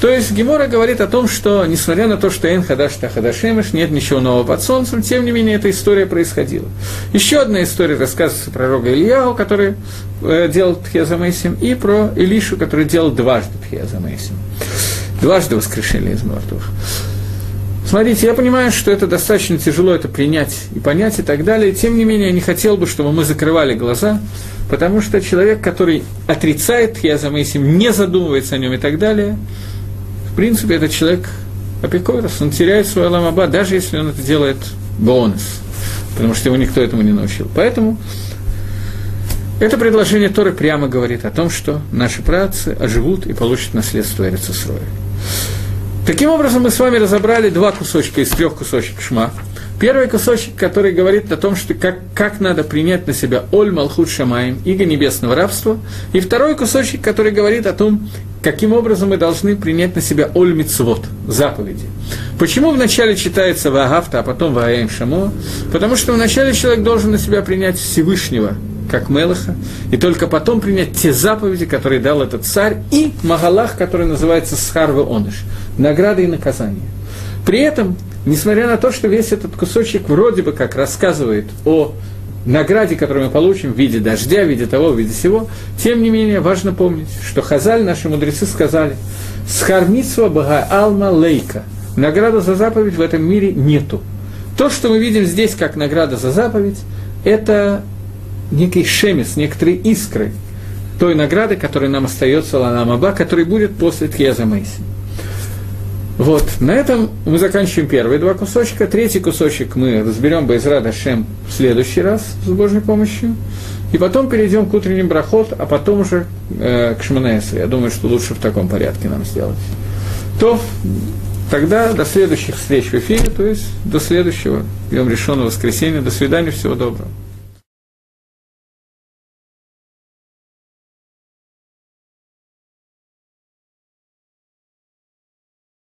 То есть Гемора говорит о том, что, несмотря на то, что Эн Хадаш Тахадашемеш, нет ничего нового под солнцем, тем не менее эта история происходила. Еще одна история рассказывается про Рога Ильяу, который э, делал Тхиазамейсим, и про Илишу, который делал дважды Тхиазамейсим. Дважды воскрешение из мертвых. Смотрите, я понимаю, что это достаточно тяжело это принять и понять и так далее. Тем не менее, я не хотел бы, чтобы мы закрывали глаза, потому что человек, который отрицает Тхиазамейсим, не задумывается о нем и так далее – в принципе, этот человек апикорос, он теряет свой аламаба, даже если он это делает бонус, потому что его никто этому не научил. Поэтому это предложение Торы прямо говорит о том, что наши працы оживут и получат наследство Эрицесроя. Таким образом, мы с вами разобрали два кусочка из трех кусочек шма. Первый кусочек, который говорит о том, что как, как надо принять на себя Оль Малхут Шамаем, иго небесного рабства. И второй кусочек, который говорит о том, каким образом мы должны принять на себя Оль Мицвод, заповеди. Почему вначале читается Вагафта, а потом Вагаем Шамо? Потому что вначале человек должен на себя принять Всевышнего, как Мелаха, и только потом принять те заповеди, которые дал этот царь, и Магалах, который называется Схарва Оныш, награда и наказание. При этом несмотря на то, что весь этот кусочек вроде бы как рассказывает о награде, которую мы получим в виде дождя, в виде того, в виде всего, тем не менее важно помнить, что Хазаль, наши мудрецы сказали, «Схармитсва бага алма лейка» – награда за заповедь в этом мире нету. То, что мы видим здесь как награда за заповедь, это некий шемис, некоторые искры той награды, которая нам остается Ланамаба, который будет после Тьеза Мейси. Вот, на этом мы заканчиваем первые два кусочка. Третий кусочек мы разберем Байзрада Шем в следующий раз с Божьей помощью. И потом перейдем к утренним брахот, а потом уже э, к Шманесре. Я думаю, что лучше в таком порядке нам сделать. То тогда до следующих встреч в эфире, то есть до следующего, Йом решенного воскресенья. До свидания, всего доброго.